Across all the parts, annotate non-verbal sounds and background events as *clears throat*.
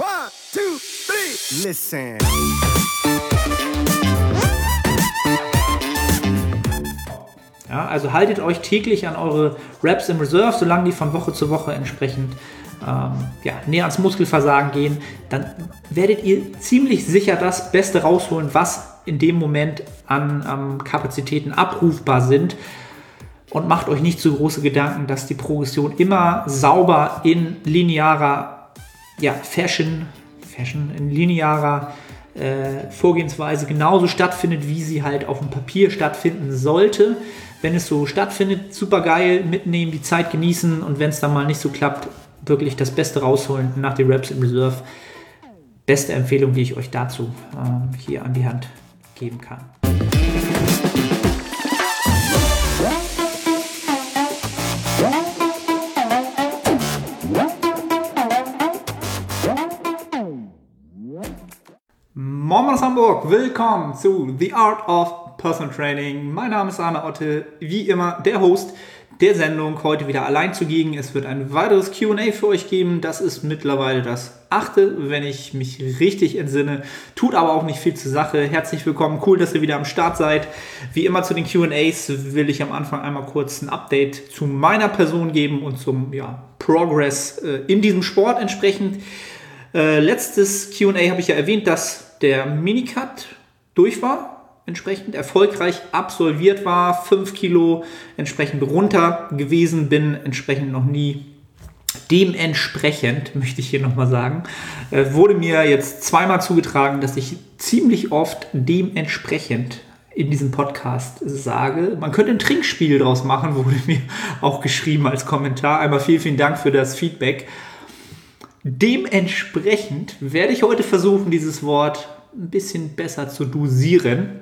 One, two, three. Listen. Ja, also haltet euch täglich an eure Reps im Reserve, solange die von Woche zu Woche entsprechend ähm, ja, näher ans Muskelversagen gehen, dann werdet ihr ziemlich sicher das Beste rausholen, was in dem Moment an ähm, Kapazitäten abrufbar sind. Und macht euch nicht so große Gedanken, dass die Progression immer sauber in linearer ja, Fashion, Fashion, in linearer äh, Vorgehensweise genauso stattfindet, wie sie halt auf dem Papier stattfinden sollte. Wenn es so stattfindet, super geil, mitnehmen, die Zeit genießen und wenn es dann mal nicht so klappt, wirklich das Beste rausholen nach den Raps im Reserve. Beste Empfehlung, die ich euch dazu äh, hier an die Hand geben kann. Moin aus Hamburg, willkommen zu The Art of Personal Training. Mein Name ist Arne Otte, wie immer der Host der Sendung. Heute wieder allein zugegen. Es wird ein weiteres QA für euch geben. Das ist mittlerweile das achte, wenn ich mich richtig entsinne. Tut aber auch nicht viel zur Sache. Herzlich willkommen. Cool, dass ihr wieder am Start seid. Wie immer zu den QAs will ich am Anfang einmal kurz ein Update zu meiner Person geben und zum ja, Progress äh, in diesem Sport entsprechend. Äh, letztes QA habe ich ja erwähnt, dass der Minicut durch war entsprechend erfolgreich absolviert war, 5 Kilo entsprechend runter gewesen bin, entsprechend noch nie Dementsprechend, möchte ich hier nochmal sagen, äh, wurde mir jetzt zweimal zugetragen, dass ich ziemlich oft dementsprechend in diesem Podcast sage. Man könnte ein Trinkspiel draus machen, *laughs* wurde mir auch geschrieben als Kommentar. Einmal vielen, vielen Dank für das Feedback. Dementsprechend werde ich heute versuchen, dieses Wort ein bisschen besser zu dosieren.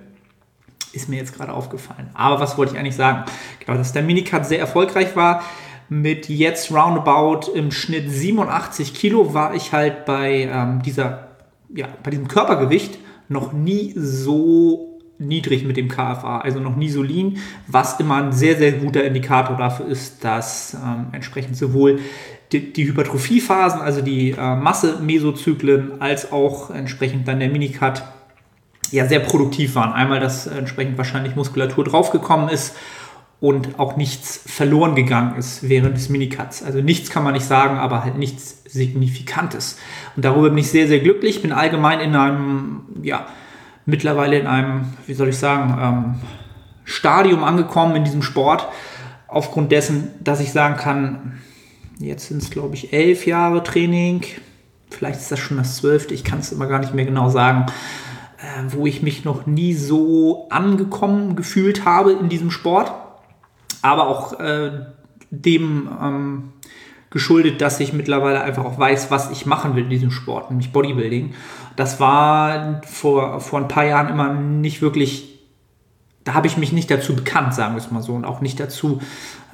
Ist mir jetzt gerade aufgefallen. Aber was wollte ich eigentlich sagen? Genau, dass der Minicut sehr erfolgreich war. Mit jetzt roundabout im Schnitt 87 Kilo war ich halt bei ähm, dieser, ja, bei diesem Körpergewicht noch nie so niedrig mit dem KFA, also noch nie so lean, was immer ein sehr, sehr guter Indikator dafür ist, dass ähm, entsprechend sowohl die, die Hypertrophiephasen, also die äh, Masse-Mesozyklen, als auch entsprechend dann der Minicut ja sehr produktiv waren. Einmal, dass entsprechend wahrscheinlich Muskulatur draufgekommen ist und auch nichts verloren gegangen ist während des Minicuts. Also nichts kann man nicht sagen, aber halt nichts Signifikantes. Und darüber bin ich sehr, sehr glücklich. Bin allgemein in einem, ja, mittlerweile in einem, wie soll ich sagen, ähm, Stadium angekommen in diesem Sport, aufgrund dessen, dass ich sagen kann, jetzt sind es, glaube ich, elf Jahre Training. Vielleicht ist das schon das zwölfte, ich kann es immer gar nicht mehr genau sagen äh, wo ich mich noch nie so angekommen gefühlt habe in diesem Sport. Aber auch äh, dem ähm, geschuldet, dass ich mittlerweile einfach auch weiß, was ich machen will in diesem Sport, nämlich Bodybuilding. Das war vor, vor ein paar Jahren immer nicht wirklich, da habe ich mich nicht dazu bekannt, sagen wir es mal so, und auch nicht dazu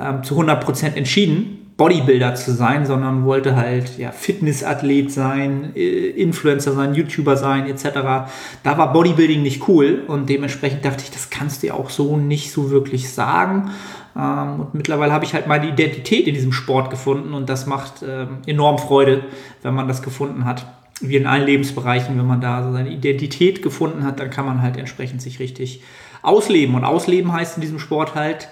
ähm, zu 100% entschieden. Bodybuilder zu sein, sondern wollte halt ja, Fitnessathlet sein, äh, Influencer sein, YouTuber sein, etc. Da war Bodybuilding nicht cool und dementsprechend dachte ich, das kannst du ja auch so nicht so wirklich sagen. Ähm, und mittlerweile habe ich halt meine Identität in diesem Sport gefunden und das macht ähm, enorm Freude, wenn man das gefunden hat. Wie in allen Lebensbereichen, wenn man da so seine Identität gefunden hat, dann kann man halt entsprechend sich richtig ausleben. Und ausleben heißt in diesem Sport halt,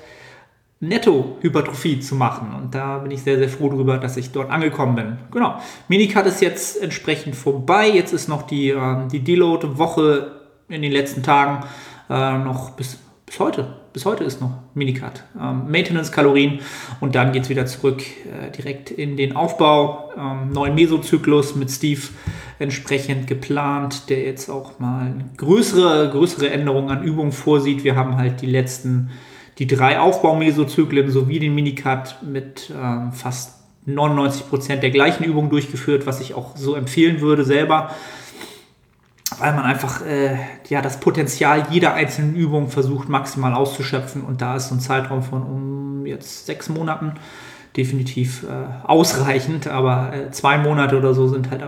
Netto-Hypertrophie zu machen. Und da bin ich sehr, sehr froh darüber, dass ich dort angekommen bin. Genau. Minicut ist jetzt entsprechend vorbei. Jetzt ist noch die, äh, die Deload-Woche in den letzten Tagen äh, noch bis, bis heute. Bis heute ist noch Minicut. Ähm, Maintenance-Kalorien und dann geht es wieder zurück äh, direkt in den Aufbau. Ähm, neuen Mesozyklus mit Steve entsprechend geplant, der jetzt auch mal größere, größere Änderungen an Übungen vorsieht. Wir haben halt die letzten die drei Aufbaumesozyklen sowie den Minicut mit ähm, fast 99 Prozent der gleichen Übungen durchgeführt, was ich auch so empfehlen würde selber, weil man einfach äh, ja, das Potenzial jeder einzelnen Übung versucht maximal auszuschöpfen und da ist so ein Zeitraum von um jetzt sechs Monaten definitiv äh, ausreichend, aber äh, zwei Monate oder so sind halt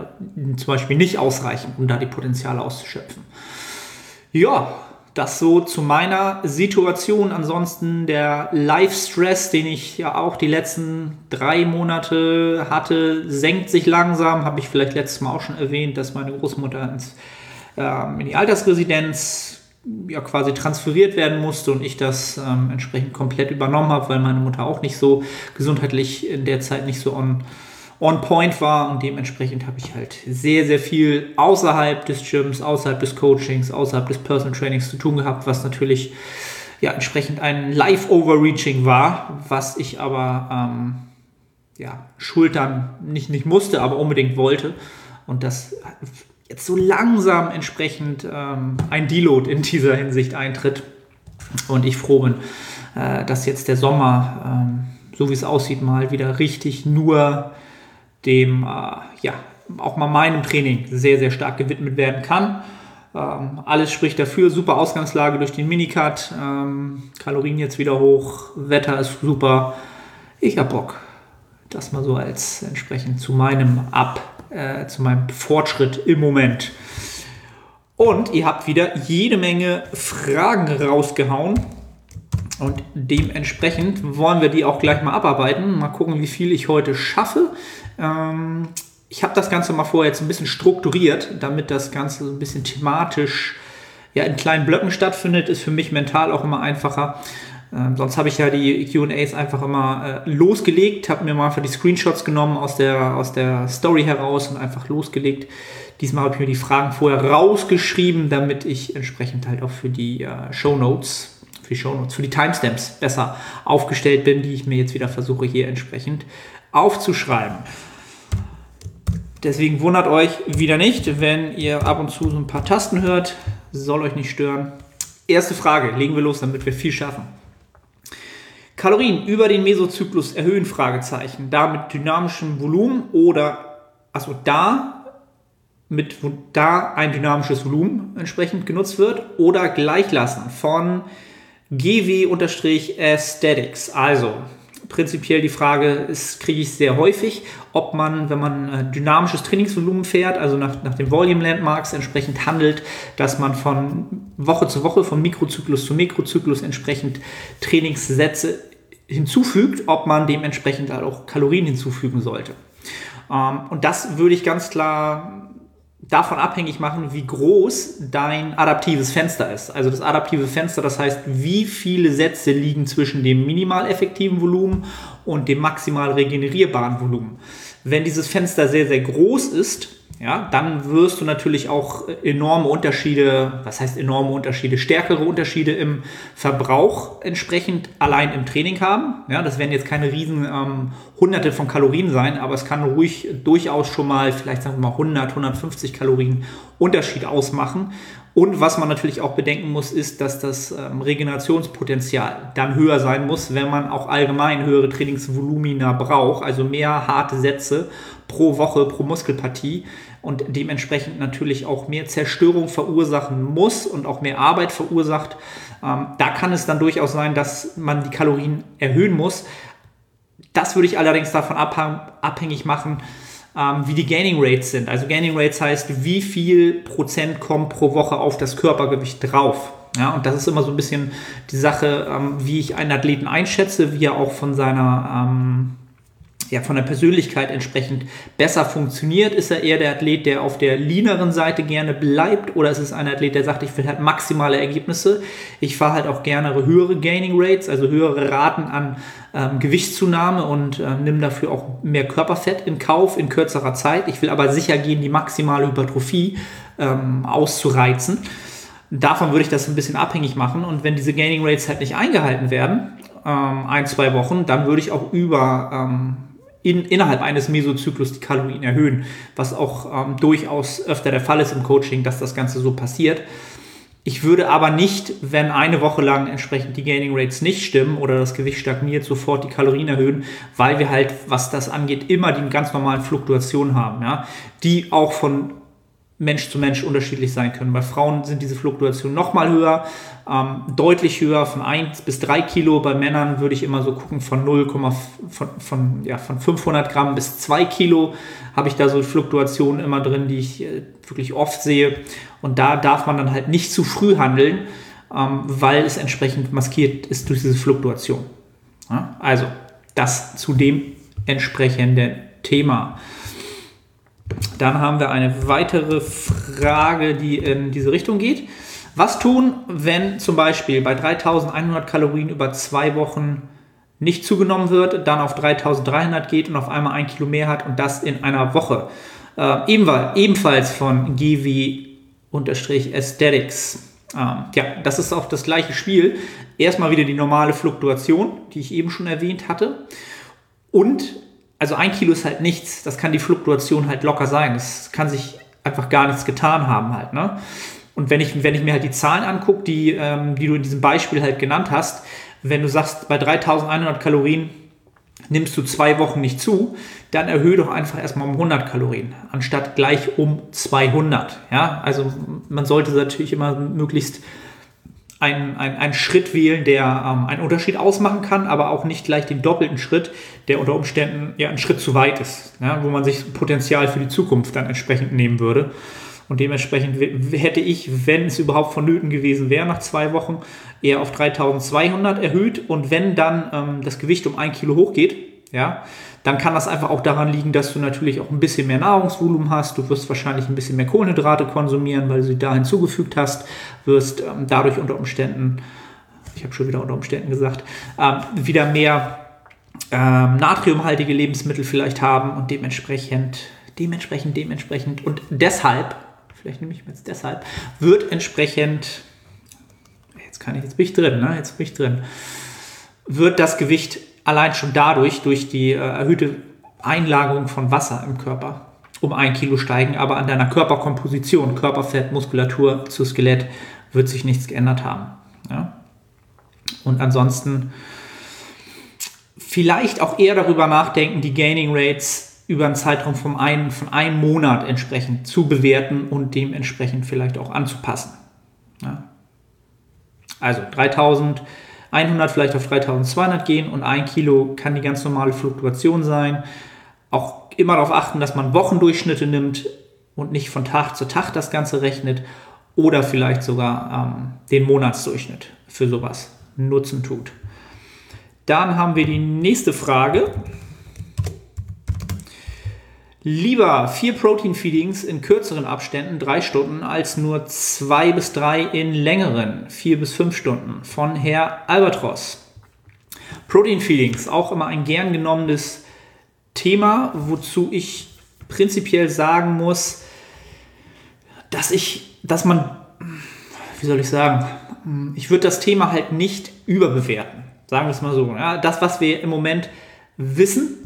zum Beispiel nicht ausreichend, um da die Potenziale auszuschöpfen. Ja, das so zu meiner Situation. Ansonsten der Life-Stress, den ich ja auch die letzten drei Monate hatte, senkt sich langsam. Habe ich vielleicht letztes Mal auch schon erwähnt, dass meine Großmutter ins, ähm, in die Altersresidenz ja quasi transferiert werden musste und ich das ähm, entsprechend komplett übernommen habe, weil meine Mutter auch nicht so gesundheitlich in der Zeit nicht so on on point war und dementsprechend habe ich halt sehr, sehr viel außerhalb des Gyms, außerhalb des Coachings, außerhalb des Personal Trainings zu tun gehabt, was natürlich ja entsprechend ein Live-Overreaching war, was ich aber ähm, ja, schultern nicht, nicht musste, aber unbedingt wollte. Und das jetzt so langsam entsprechend ähm, ein Deload in dieser Hinsicht eintritt. Und ich froh bin, äh, dass jetzt der Sommer, ähm, so wie es aussieht, mal wieder richtig nur dem äh, ja auch mal meinem Training sehr, sehr stark gewidmet werden kann. Ähm, alles spricht dafür. Super Ausgangslage durch den Minicut. Ähm, Kalorien jetzt wieder hoch. Wetter ist super. Ich habe Bock. Das mal so als entsprechend zu meinem Ab, äh, zu meinem Fortschritt im Moment. Und ihr habt wieder jede Menge Fragen rausgehauen. Und dementsprechend wollen wir die auch gleich mal abarbeiten. Mal gucken, wie viel ich heute schaffe. Ähm, ich habe das Ganze mal vorher jetzt ein bisschen strukturiert, damit das Ganze ein bisschen thematisch ja, in kleinen Blöcken stattfindet. Ist für mich mental auch immer einfacher. Ähm, sonst habe ich ja die QAs einfach immer äh, losgelegt, habe mir mal einfach die Screenshots genommen aus der, aus der Story heraus und einfach losgelegt. Diesmal habe ich mir die Fragen vorher rausgeschrieben, damit ich entsprechend halt auch für die äh, Show Notes für die Shownotes, für die Timestamps besser aufgestellt bin, die ich mir jetzt wieder versuche hier entsprechend aufzuschreiben. Deswegen wundert euch wieder nicht, wenn ihr ab und zu so ein paar Tasten hört. Soll euch nicht stören. Erste Frage, legen wir los, damit wir viel schaffen. Kalorien über den Mesozyklus erhöhen? Fragezeichen. Da mit dynamischem Volumen oder, also da mit, da ein dynamisches Volumen entsprechend genutzt wird oder gleich lassen von GW-Aesthetics. Also prinzipiell die Frage kriege ich sehr häufig, ob man, wenn man äh, dynamisches Trainingsvolumen fährt, also nach, nach den Volume Landmarks entsprechend handelt, dass man von Woche zu Woche, von Mikrozyklus zu Mikrozyklus entsprechend Trainingssätze hinzufügt, ob man dementsprechend halt auch Kalorien hinzufügen sollte. Ähm, und das würde ich ganz klar davon abhängig machen, wie groß dein adaptives Fenster ist. Also das adaptive Fenster, das heißt, wie viele Sätze liegen zwischen dem minimal effektiven Volumen und dem maximal regenerierbaren Volumen. Wenn dieses Fenster sehr, sehr groß ist, ja, dann wirst du natürlich auch enorme Unterschiede, was heißt enorme Unterschiede, stärkere Unterschiede im Verbrauch entsprechend allein im Training haben. Ja, das werden jetzt keine riesen ähm, hunderte von Kalorien sein, aber es kann ruhig durchaus schon mal vielleicht sagen wir mal 100, 150 Kalorien Unterschied ausmachen. Und was man natürlich auch bedenken muss, ist, dass das ähm, Regenerationspotenzial dann höher sein muss, wenn man auch allgemein höhere Trainingsvolumina braucht, also mehr harte Sätze pro Woche, pro Muskelpartie und dementsprechend natürlich auch mehr Zerstörung verursachen muss und auch mehr Arbeit verursacht. Ähm, da kann es dann durchaus sein, dass man die Kalorien erhöhen muss. Das würde ich allerdings davon abhängig machen, ähm, wie die Gaining Rates sind. Also Gaining Rates heißt, wie viel Prozent kommt pro Woche auf das Körpergewicht drauf. Ja, und das ist immer so ein bisschen die Sache, ähm, wie ich einen Athleten einschätze, wie er auch von seiner ähm, ja, von der Persönlichkeit entsprechend besser funktioniert? Ist er eher der Athlet, der auf der leaneren Seite gerne bleibt? Oder ist es ein Athlet, der sagt, ich will halt maximale Ergebnisse? Ich fahre halt auch gerne höhere Gaining Rates, also höhere Raten an ähm, Gewichtszunahme und äh, nimm dafür auch mehr Körperfett in Kauf in kürzerer Zeit. Ich will aber sicher gehen, die maximale Hypertrophie ähm, auszureizen. Davon würde ich das ein bisschen abhängig machen. Und wenn diese Gaining Rates halt nicht eingehalten werden, ähm, ein, zwei Wochen, dann würde ich auch über ähm, in, innerhalb eines Mesozyklus die Kalorien erhöhen, was auch ähm, durchaus öfter der Fall ist im Coaching, dass das Ganze so passiert. Ich würde aber nicht, wenn eine Woche lang entsprechend die Gaining Rates nicht stimmen oder das Gewicht stagniert, sofort die Kalorien erhöhen, weil wir halt, was das angeht, immer die ganz normalen Fluktuationen haben, ja, die auch von Mensch zu Mensch unterschiedlich sein können. Bei Frauen sind diese Fluktuationen noch mal höher, ähm, deutlich höher, von 1 bis 3 Kilo. Bei Männern würde ich immer so gucken, von 0, von, von, ja, von 500 Gramm bis 2 Kilo habe ich da so Fluktuationen immer drin, die ich äh, wirklich oft sehe. Und da darf man dann halt nicht zu früh handeln, ähm, weil es entsprechend maskiert ist durch diese Fluktuation. Ja? Also das zu dem entsprechenden Thema. Dann haben wir eine weitere Frage, die in diese Richtung geht. Was tun, wenn zum Beispiel bei 3100 Kalorien über zwei Wochen nicht zugenommen wird, dann auf 3300 geht und auf einmal ein Kilo mehr hat und das in einer Woche? Äh, ebenfalls von Givi-Aesthetics. Ähm, ja, das ist auch das gleiche Spiel. Erstmal wieder die normale Fluktuation, die ich eben schon erwähnt hatte. Und also ein Kilo ist halt nichts, das kann die Fluktuation halt locker sein. Das kann sich einfach gar nichts getan haben halt. Ne? Und wenn ich, wenn ich mir halt die Zahlen angucke, die, ähm, die du in diesem Beispiel halt genannt hast, wenn du sagst, bei 3100 Kalorien nimmst du zwei Wochen nicht zu, dann erhöhe doch einfach erstmal um 100 Kalorien, anstatt gleich um 200. Ja, also man sollte natürlich immer möglichst einen, einen, einen Schritt wählen, der ähm, einen Unterschied ausmachen kann, aber auch nicht gleich den doppelten Schritt, der unter Umständen ja ein Schritt zu weit ist, ja, wo man sich Potenzial für die Zukunft dann entsprechend nehmen würde. Und dementsprechend hätte ich, wenn es überhaupt vonnöten gewesen wäre, nach zwei Wochen eher auf 3200 erhöht. Und wenn dann ähm, das Gewicht um ein Kilo hochgeht, ja, dann kann das einfach auch daran liegen, dass du natürlich auch ein bisschen mehr Nahrungsvolumen hast. Du wirst wahrscheinlich ein bisschen mehr Kohlenhydrate konsumieren, weil du sie da hinzugefügt hast, wirst ähm, dadurch unter Umständen, ich habe schon wieder unter Umständen gesagt, ähm, wieder mehr ähm, natriumhaltige Lebensmittel vielleicht haben und dementsprechend, dementsprechend, dementsprechend und deshalb, vielleicht nehme ich mir jetzt deshalb, wird entsprechend, jetzt kann ich, jetzt bin ich drin, ne? jetzt bin ich drin, wird das Gewicht allein schon dadurch, durch die äh, erhöhte Einlagerung von Wasser im Körper, um ein Kilo steigen, aber an deiner Körperkomposition, Körperfett, Muskulatur zu Skelett wird sich nichts geändert haben. Ja? Und ansonsten vielleicht auch eher darüber nachdenken, die Gaining Rates über einen Zeitraum von einem, von einem Monat entsprechend zu bewerten und dementsprechend vielleicht auch anzupassen. Ja? Also 3000 100 vielleicht auf 3200 gehen und ein Kilo kann die ganz normale Fluktuation sein. Auch immer darauf achten, dass man Wochendurchschnitte nimmt und nicht von Tag zu Tag das Ganze rechnet oder vielleicht sogar ähm, den Monatsdurchschnitt für sowas nutzen tut. Dann haben wir die nächste Frage. Lieber vier Protein-Feedings in kürzeren Abständen, drei Stunden, als nur zwei bis drei in längeren, vier bis fünf Stunden. Von Herr Albatros. Protein-Feedings, auch immer ein gern genommenes Thema, wozu ich prinzipiell sagen muss, dass ich, dass man, wie soll ich sagen, ich würde das Thema halt nicht überbewerten. Sagen wir es mal so. Ja, das, was wir im Moment wissen,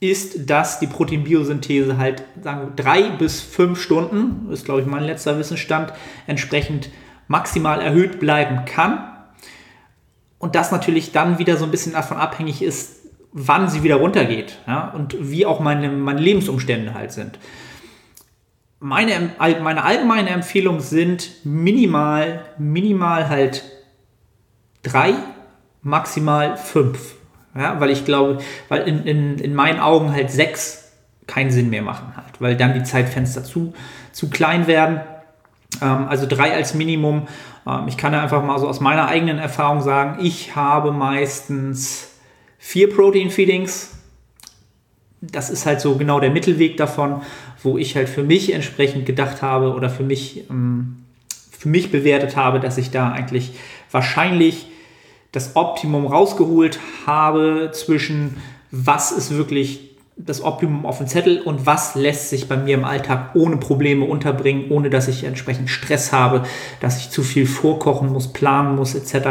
ist, dass die Proteinbiosynthese halt sagen wir, drei bis fünf Stunden, ist glaube ich mein letzter Wissensstand, entsprechend maximal erhöht bleiben kann. Und das natürlich dann wieder so ein bisschen davon abhängig ist, wann sie wieder runtergeht ja, und wie auch meine, meine Lebensumstände halt sind. Meine, meine allgemeine Empfehlung sind minimal, minimal halt drei, maximal fünf ja, weil ich glaube, weil in, in, in meinen Augen halt sechs keinen Sinn mehr machen halt, weil dann die Zeitfenster zu, zu klein werden. Ähm, also drei als Minimum. Ähm, ich kann ja einfach mal so aus meiner eigenen Erfahrung sagen, ich habe meistens vier Protein-Feedings. Das ist halt so genau der Mittelweg davon, wo ich halt für mich entsprechend gedacht habe oder für mich, ähm, für mich bewertet habe, dass ich da eigentlich wahrscheinlich das Optimum rausgeholt habe zwischen was ist wirklich das Optimum auf dem Zettel und was lässt sich bei mir im Alltag ohne Probleme unterbringen, ohne dass ich entsprechend Stress habe, dass ich zu viel vorkochen muss, planen muss etc.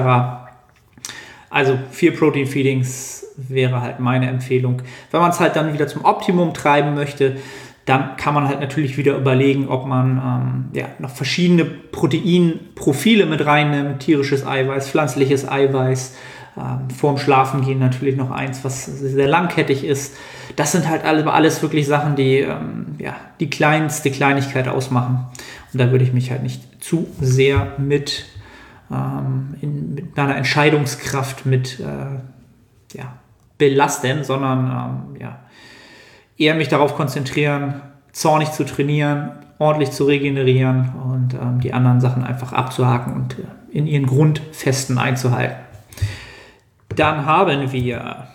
Also vier Protein Feedings wäre halt meine Empfehlung. Wenn man es halt dann wieder zum Optimum treiben möchte, dann kann man halt natürlich wieder überlegen, ob man ähm, ja, noch verschiedene Proteinprofile mit reinnimmt, tierisches Eiweiß, pflanzliches Eiweiß, ähm, vorm Schlafengehen natürlich noch eins, was sehr langkettig ist. Das sind halt alle, alles wirklich Sachen, die ähm, ja, die kleinste Kleinigkeit ausmachen. Und da würde ich mich halt nicht zu sehr mit, ähm, in, mit meiner Entscheidungskraft mit äh, ja, belasten, sondern ähm, ja, eher mich darauf konzentrieren, zornig zu trainieren, ordentlich zu regenerieren und ähm, die anderen Sachen einfach abzuhaken und äh, in ihren Grundfesten einzuhalten. Dann haben wir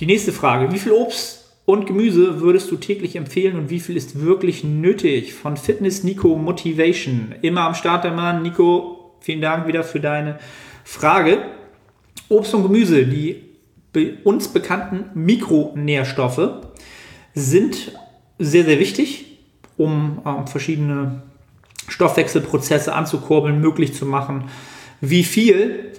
die nächste Frage. Wie viel Obst und Gemüse würdest du täglich empfehlen und wie viel ist wirklich nötig? Von Fitness Nico Motivation. Immer am Start der Mann. Nico, vielen Dank wieder für deine Frage. Obst und Gemüse, die uns bekannten Mikronährstoffe, sind sehr, sehr wichtig, um ähm, verschiedene Stoffwechselprozesse anzukurbeln, möglich zu machen. Wie viel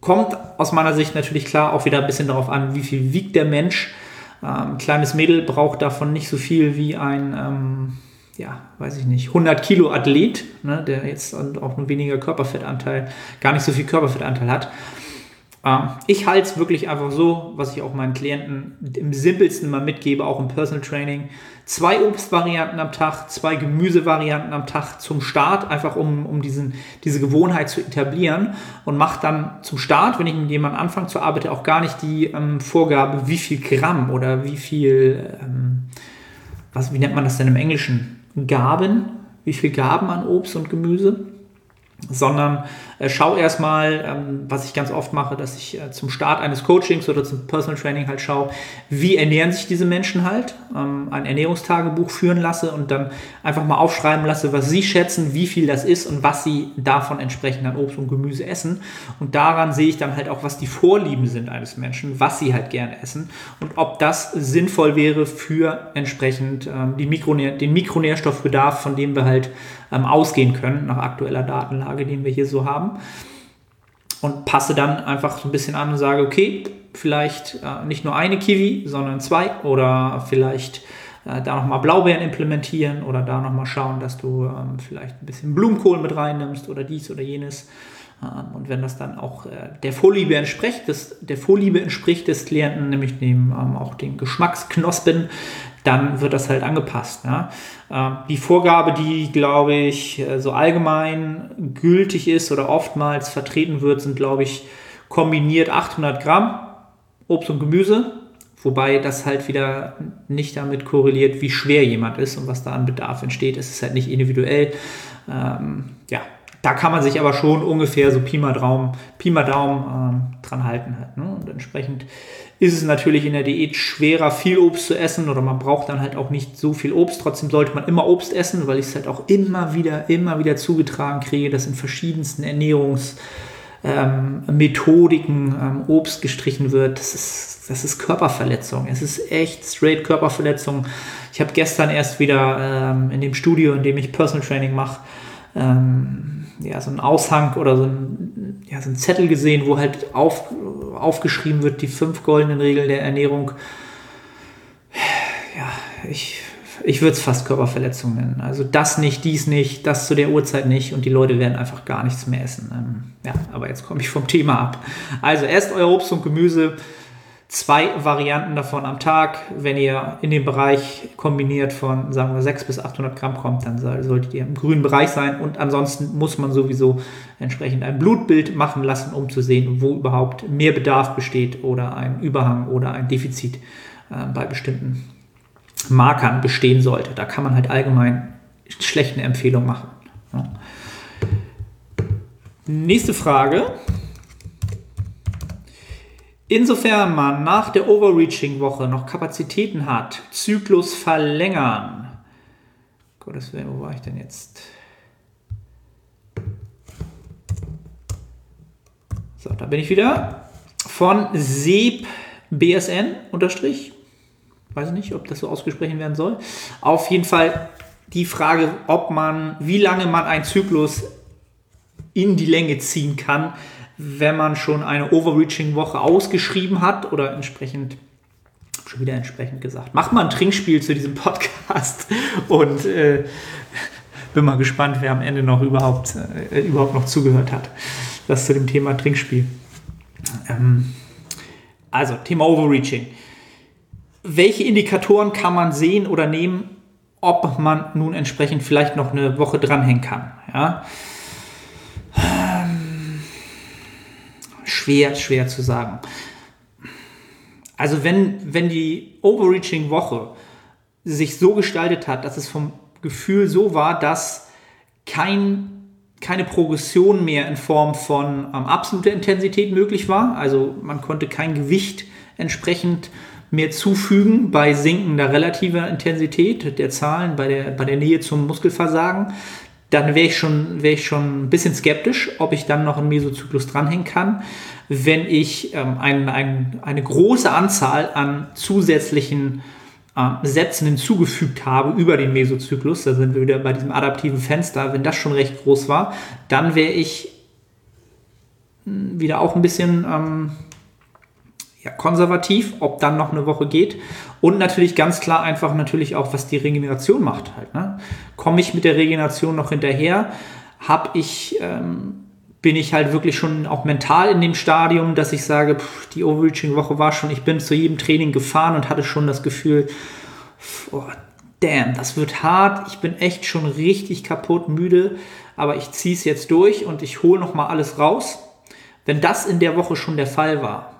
kommt aus meiner Sicht natürlich klar auch wieder ein bisschen darauf an, wie viel wiegt der Mensch. Ähm, ein kleines Mädel braucht davon nicht so viel wie ein, ähm, ja, weiß ich nicht, 100 Kilo Athlet, ne, der jetzt auch nur weniger Körperfettanteil, gar nicht so viel Körperfettanteil hat. Ähm, ich halte es wirklich einfach so, was ich auch meinen Klienten im simpelsten mal mitgebe, auch im Personal Training. Zwei Obstvarianten am Tag, zwei Gemüsevarianten am Tag zum Start, einfach um, um diesen, diese Gewohnheit zu etablieren und macht dann zum Start, wenn ich mit jemandem anfange zu arbeiten, auch gar nicht die ähm, Vorgabe, wie viel Gramm oder wie viel, ähm, was, wie nennt man das denn im Englischen? Gaben, wie viel Gaben an Obst und Gemüse sondern äh, schau erstmal, ähm, was ich ganz oft mache, dass ich äh, zum Start eines Coachings oder zum Personal Training halt schaue, wie ernähren sich diese Menschen halt, ähm, ein Ernährungstagebuch führen lasse und dann einfach mal aufschreiben lasse, was sie schätzen, wie viel das ist und was sie davon entsprechend an Obst und Gemüse essen. Und daran sehe ich dann halt auch, was die Vorlieben sind eines Menschen, was sie halt gerne essen und ob das sinnvoll wäre für entsprechend ähm, die Mikronähr den Mikronährstoffbedarf, von dem wir halt ähm, ausgehen können nach aktueller Datenlage, die wir hier so haben. Und passe dann einfach so ein bisschen an und sage, okay, vielleicht äh, nicht nur eine Kiwi, sondern zwei oder vielleicht äh, da nochmal Blaubeeren implementieren oder da nochmal schauen, dass du ähm, vielleicht ein bisschen Blumenkohl mit reinnimmst oder dies oder jenes. Ähm, und wenn das dann auch äh, der Vorliebe entspricht, des, der Vorliebe entspricht des Klienten, nämlich dem, ähm, auch den Geschmacksknospen, dann wird das halt angepasst. Ähm, die Vorgabe, die, glaube ich, äh, so allgemein gültig ist oder oftmals vertreten wird, sind, glaube ich, kombiniert 800 Gramm Obst und Gemüse, wobei das halt wieder nicht damit korreliert, wie schwer jemand ist und was da an Bedarf entsteht. Es ist halt nicht individuell. Ähm, ja, da kann man sich aber schon ungefähr so Pi mal Daumen, Pi ähm, dran halten. Halt, ne? Und entsprechend ist es natürlich in der Diät schwerer, viel Obst zu essen oder man braucht dann halt auch nicht so viel Obst. Trotzdem sollte man immer Obst essen, weil ich es halt auch immer wieder, immer wieder zugetragen kriege, dass in verschiedensten Ernährungsmethodiken ähm, ähm, Obst gestrichen wird. Das ist, das ist Körperverletzung. Es ist echt straight Körperverletzung. Ich habe gestern erst wieder ähm, in dem Studio, in dem ich Personal Training mache, ähm, ja, so einen Aushang oder so ein, ja, so ein Zettel gesehen, wo halt auf, aufgeschrieben wird, die fünf goldenen Regeln der Ernährung. Ja, ich, ich würde es fast Körperverletzung nennen. Also das nicht, dies nicht, das zu der Uhrzeit nicht und die Leute werden einfach gar nichts mehr essen. Ähm, ja, aber jetzt komme ich vom Thema ab. Also esst euer Obst und Gemüse zwei Varianten davon am Tag. Wenn ihr in den Bereich kombiniert von, sagen wir, 600 bis 800 Gramm kommt, dann solltet ihr im grünen Bereich sein. Und ansonsten muss man sowieso entsprechend ein Blutbild machen lassen, um zu sehen, wo überhaupt mehr Bedarf besteht oder ein Überhang oder ein Defizit äh, bei bestimmten Markern bestehen sollte. Da kann man halt allgemein schlechte Empfehlungen machen. Ja. Nächste Frage. Insofern man nach der Overreaching-Woche noch Kapazitäten hat, Zyklus verlängern. Gottes Willen, wo war ich denn jetzt? So, da bin ich wieder. Von Seb BSN unterstrich. Weiß nicht, ob das so ausgesprochen werden soll. Auf jeden Fall die Frage, ob man, wie lange man einen Zyklus in die Länge ziehen kann, wenn man schon eine Overreaching-Woche ausgeschrieben hat oder entsprechend, schon wieder entsprechend gesagt, macht mal ein Trinkspiel zu diesem Podcast *laughs* und äh, bin mal gespannt, wer am Ende noch überhaupt, äh, überhaupt noch zugehört hat. Das zu dem Thema Trinkspiel. Ähm, also, Thema Overreaching. Welche Indikatoren kann man sehen oder nehmen, ob man nun entsprechend vielleicht noch eine Woche dranhängen kann? Ja? Schwer, schwer zu sagen. Also wenn, wenn die Overreaching-Woche sich so gestaltet hat, dass es vom Gefühl so war, dass kein, keine Progression mehr in Form von ähm, absoluter Intensität möglich war. Also man konnte kein Gewicht entsprechend mehr zufügen bei sinkender relativer Intensität der Zahlen, bei der, bei der Nähe zum Muskelversagen, dann wäre ich, schon, wär ich schon ein bisschen skeptisch, ob ich dann noch einen Mesozyklus dranhängen kann. Wenn ich ähm, ein, ein, eine große Anzahl an zusätzlichen äh, Sätzen hinzugefügt habe über den Mesozyklus, da sind wir wieder bei diesem adaptiven Fenster, wenn das schon recht groß war, dann wäre ich hm, wieder auch ein bisschen ähm, ja, konservativ, ob dann noch eine Woche geht. Und natürlich ganz klar einfach natürlich auch, was die Regeneration macht halt. Ne? Komme ich mit der Regeneration noch hinterher? Habe ich, ähm, bin ich halt wirklich schon auch mental in dem Stadium, dass ich sage, pff, die Overreaching-Woche war schon, ich bin zu jedem Training gefahren und hatte schon das Gefühl, oh, damn, das wird hart, ich bin echt schon richtig kaputt, müde, aber ich ziehe es jetzt durch und ich hole nochmal alles raus. Wenn das in der Woche schon der Fall war,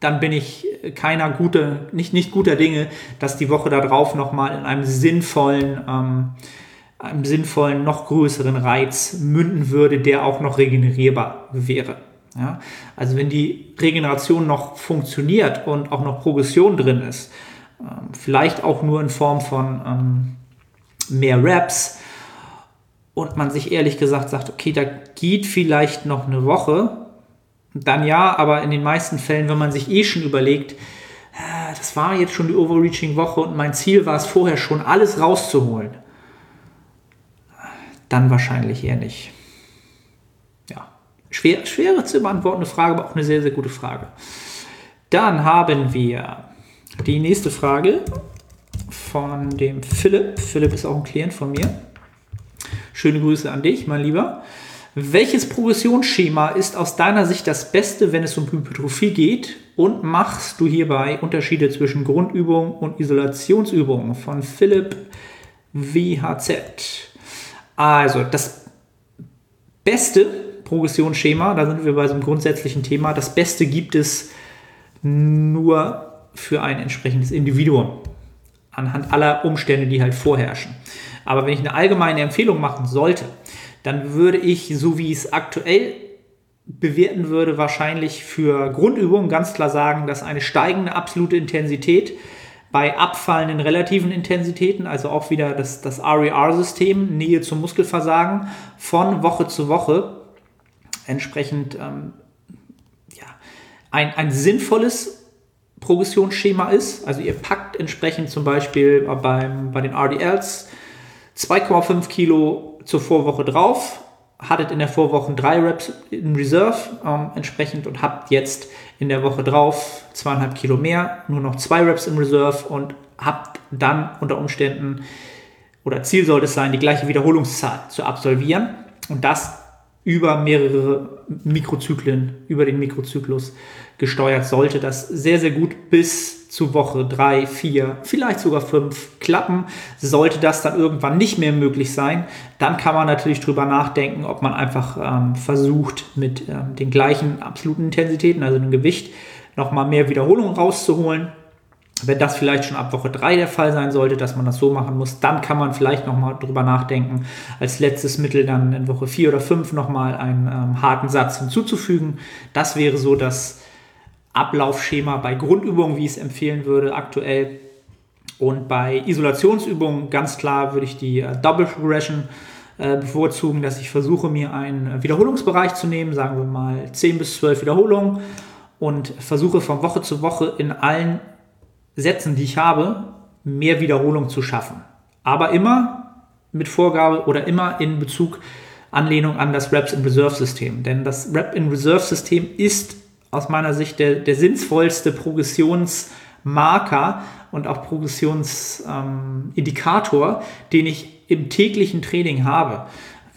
dann bin ich keiner gute, nicht, nicht guter Dinge, dass die Woche darauf nochmal in einem sinnvollen, ähm, einem sinnvollen, noch größeren Reiz münden würde, der auch noch regenerierbar wäre. Ja? Also wenn die Regeneration noch funktioniert und auch noch Progression drin ist, ähm, vielleicht auch nur in Form von ähm, mehr Reps und man sich ehrlich gesagt sagt, okay, da geht vielleicht noch eine Woche, dann ja, aber in den meisten Fällen, wenn man sich eh schon überlegt, äh, das war jetzt schon die Overreaching-Woche und mein Ziel war es vorher schon, alles rauszuholen, dann wahrscheinlich eher nicht. Ja, schwer, schwere zu beantwortende Frage, aber auch eine sehr, sehr gute Frage. Dann haben wir die nächste Frage von dem Philipp. Philipp ist auch ein Klient von mir. Schöne Grüße an dich, mein Lieber. Welches Progressionsschema ist aus deiner Sicht das Beste, wenn es um Hypertrophie geht? Und machst du hierbei Unterschiede zwischen Grundübungen und Isolationsübungen? Von Philipp WHZ. Also, das beste Progressionsschema, da sind wir bei so einem grundsätzlichen Thema, das Beste gibt es nur für ein entsprechendes Individuum. Anhand aller Umstände, die halt vorherrschen. Aber wenn ich eine allgemeine Empfehlung machen sollte, dann würde ich, so wie es aktuell bewerten würde, wahrscheinlich für Grundübungen ganz klar sagen, dass eine steigende absolute Intensität bei abfallenden relativen Intensitäten, also auch wieder das, das RER-System, Nähe zum Muskelversagen, von Woche zu Woche entsprechend ähm, ja, ein, ein sinnvolles Progressionsschema ist. Also ihr packt entsprechend zum Beispiel beim, bei den RDLs 2,5 Kilo zur Vorwoche drauf, hattet in der Vorwoche drei Reps in Reserve ähm, entsprechend und habt jetzt in der Woche drauf zweieinhalb Kilo mehr, nur noch zwei Reps in Reserve und habt dann unter Umständen oder Ziel sollte es sein, die gleiche Wiederholungszahl zu absolvieren. Und das über mehrere Mikrozyklen, über den Mikrozyklus gesteuert, sollte das sehr, sehr gut bis zu Woche 3, 4, vielleicht sogar 5 klappen. Sollte das dann irgendwann nicht mehr möglich sein, dann kann man natürlich drüber nachdenken, ob man einfach ähm, versucht, mit ähm, den gleichen absoluten Intensitäten, also dem Gewicht, nochmal mehr Wiederholungen rauszuholen. Wenn das vielleicht schon ab Woche 3 der Fall sein sollte, dass man das so machen muss, dann kann man vielleicht nochmal drüber nachdenken, als letztes Mittel dann in Woche 4 oder 5 nochmal einen ähm, harten Satz hinzuzufügen. Das wäre so das Ablaufschema bei Grundübungen, wie ich es empfehlen würde aktuell. Und bei Isolationsübungen ganz klar würde ich die äh, Double Progression äh, bevorzugen, dass ich versuche, mir einen Wiederholungsbereich zu nehmen, sagen wir mal 10 bis 12 Wiederholungen und versuche von Woche zu Woche in allen Sätzen, die ich habe, mehr Wiederholung zu schaffen. Aber immer mit Vorgabe oder immer in Bezug Anlehnung an das Reps in Reserve System. Denn das Rep in Reserve System ist aus meiner Sicht der, der sinnvollste Progressionsmarker und auch Progressionsindikator, ähm, den ich im täglichen Training habe.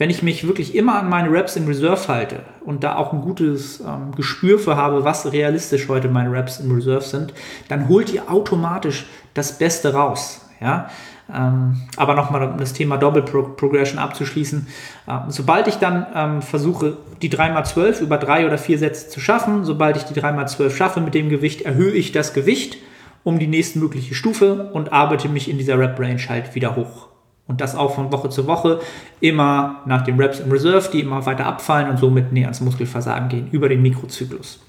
Wenn ich mich wirklich immer an meine Reps in Reserve halte und da auch ein gutes ähm, Gespür für habe, was realistisch heute meine Reps in Reserve sind, dann holt ihr automatisch das Beste raus. Ja? Ähm, aber nochmal um das Thema Double Progression abzuschließen. Ähm, sobald ich dann ähm, versuche, die 3x12 über drei oder vier Sätze zu schaffen, sobald ich die 3x12 schaffe mit dem Gewicht, erhöhe ich das Gewicht um die nächstmögliche Stufe und arbeite mich in dieser Rep-Range halt wieder hoch. Und das auch von Woche zu Woche, immer nach den Reps in Reserve, die immer weiter abfallen und somit näher ans Muskelversagen gehen, über den Mikrozyklus.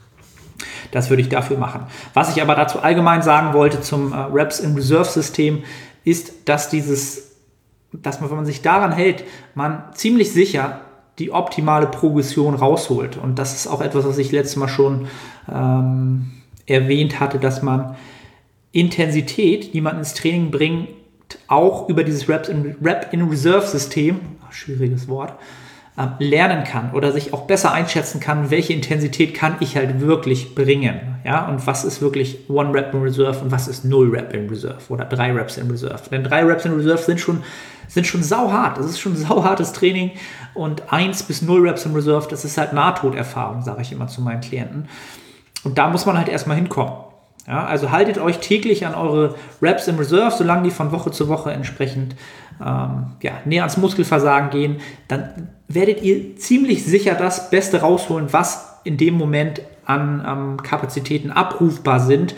Das würde ich dafür machen. Was ich aber dazu allgemein sagen wollte zum äh, Reps in Reserve System, ist, dass dieses, dass man, wenn man sich daran hält, man ziemlich sicher die optimale Progression rausholt. Und das ist auch etwas, was ich letztes Mal schon ähm, erwähnt hatte, dass man Intensität, die man ins Training bringt, auch über dieses Rep in, Rep in Reserve System, schwieriges Wort, äh, lernen kann oder sich auch besser einschätzen kann, welche Intensität kann ich halt wirklich bringen. Ja, und was ist wirklich One Rep in Reserve und was ist Null Rep in Reserve oder drei Reps in Reserve. Denn drei Reps in Reserve sind schon, sind schon sauhart. Das ist schon *laughs* sauhartes Training und eins bis null Reps in Reserve, das ist halt Nahtoderfahrung, sage ich immer zu meinen Klienten. Und da muss man halt erstmal hinkommen. Ja, also haltet euch täglich an eure Reps in Reserve, solange die von Woche zu Woche entsprechend ähm, ja, näher ans Muskelversagen gehen. Dann werdet ihr ziemlich sicher das Beste rausholen, was in dem Moment an ähm, Kapazitäten abrufbar sind.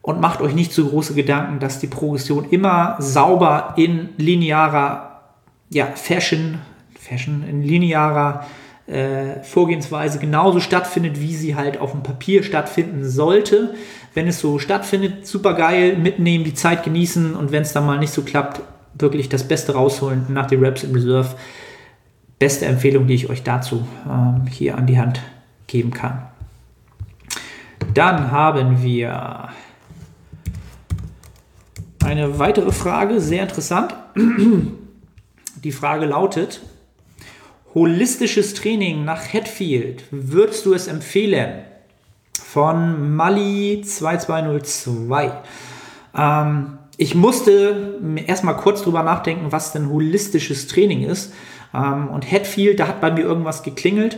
Und macht euch nicht zu große Gedanken, dass die Progression immer sauber in linearer ja, Fashion, Fashion, in linearer äh, Vorgehensweise genauso stattfindet, wie sie halt auf dem Papier stattfinden sollte. Wenn es so stattfindet, super geil, mitnehmen, die Zeit genießen und wenn es dann mal nicht so klappt, wirklich das Beste rausholen nach den Reps in Reserve. Beste Empfehlung, die ich euch dazu ähm, hier an die Hand geben kann. Dann haben wir eine weitere Frage, sehr interessant. *clears throat* Die Frage lautet, holistisches Training nach Hatfield, würdest du es empfehlen? Von Mali 2202. Ähm, ich musste erstmal kurz drüber nachdenken, was denn holistisches Training ist. Ähm, und Hatfield, da hat bei mir irgendwas geklingelt,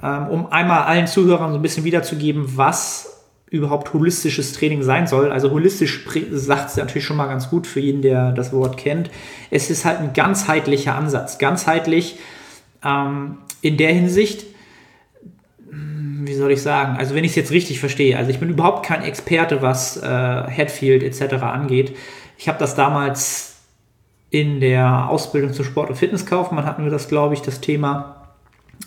ähm, um einmal allen Zuhörern so ein bisschen wiederzugeben, was überhaupt holistisches Training sein soll. Also holistisch sagt es natürlich schon mal ganz gut für jeden, der das Wort kennt. Es ist halt ein ganzheitlicher Ansatz. Ganzheitlich ähm, in der Hinsicht, wie soll ich sagen, also wenn ich es jetzt richtig verstehe, also ich bin überhaupt kein Experte, was äh, Headfield etc. angeht. Ich habe das damals in der Ausbildung zum Sport- und Fitnesskaufmann hatten wir das, glaube ich, das Thema.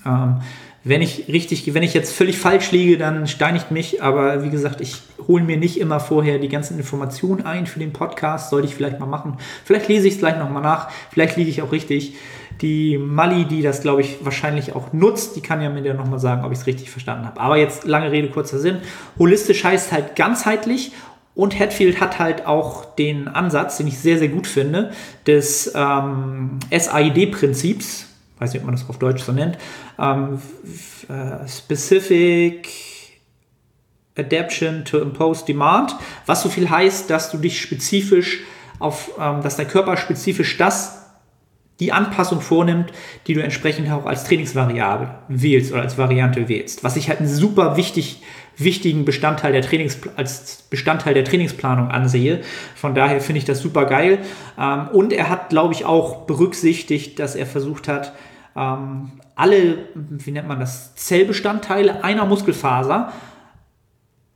Ähm, wenn ich richtig, wenn ich jetzt völlig falsch liege, dann steinigt mich. Aber wie gesagt, ich hole mir nicht immer vorher die ganzen Informationen ein für den Podcast. Sollte ich vielleicht mal machen. Vielleicht lese ich es gleich nochmal nach. Vielleicht liege ich auch richtig. Die Mali, die das, glaube ich, wahrscheinlich auch nutzt, die kann ja mir dann nochmal sagen, ob ich es richtig verstanden habe. Aber jetzt lange Rede, kurzer Sinn. Holistisch heißt halt ganzheitlich und Hatfield hat halt auch den Ansatz, den ich sehr, sehr gut finde, des ähm, SAID-Prinzips weiß nicht, ob man das auf Deutsch so nennt, ähm, äh, Specific Adaption to Impose Demand, was so viel heißt, dass du dich spezifisch auf, ähm, dass dein Körper spezifisch das, die Anpassung vornimmt, die du entsprechend auch als Trainingsvariable wählst oder als Variante wählst. Was ich halt einen super wichtig, wichtigen Bestandteil der Trainings, als Bestandteil der Trainingsplanung ansehe. Von daher finde ich das super geil. Ähm, und er hat, glaube ich, auch berücksichtigt, dass er versucht hat, ähm, alle, wie nennt man das, Zellbestandteile einer Muskelfaser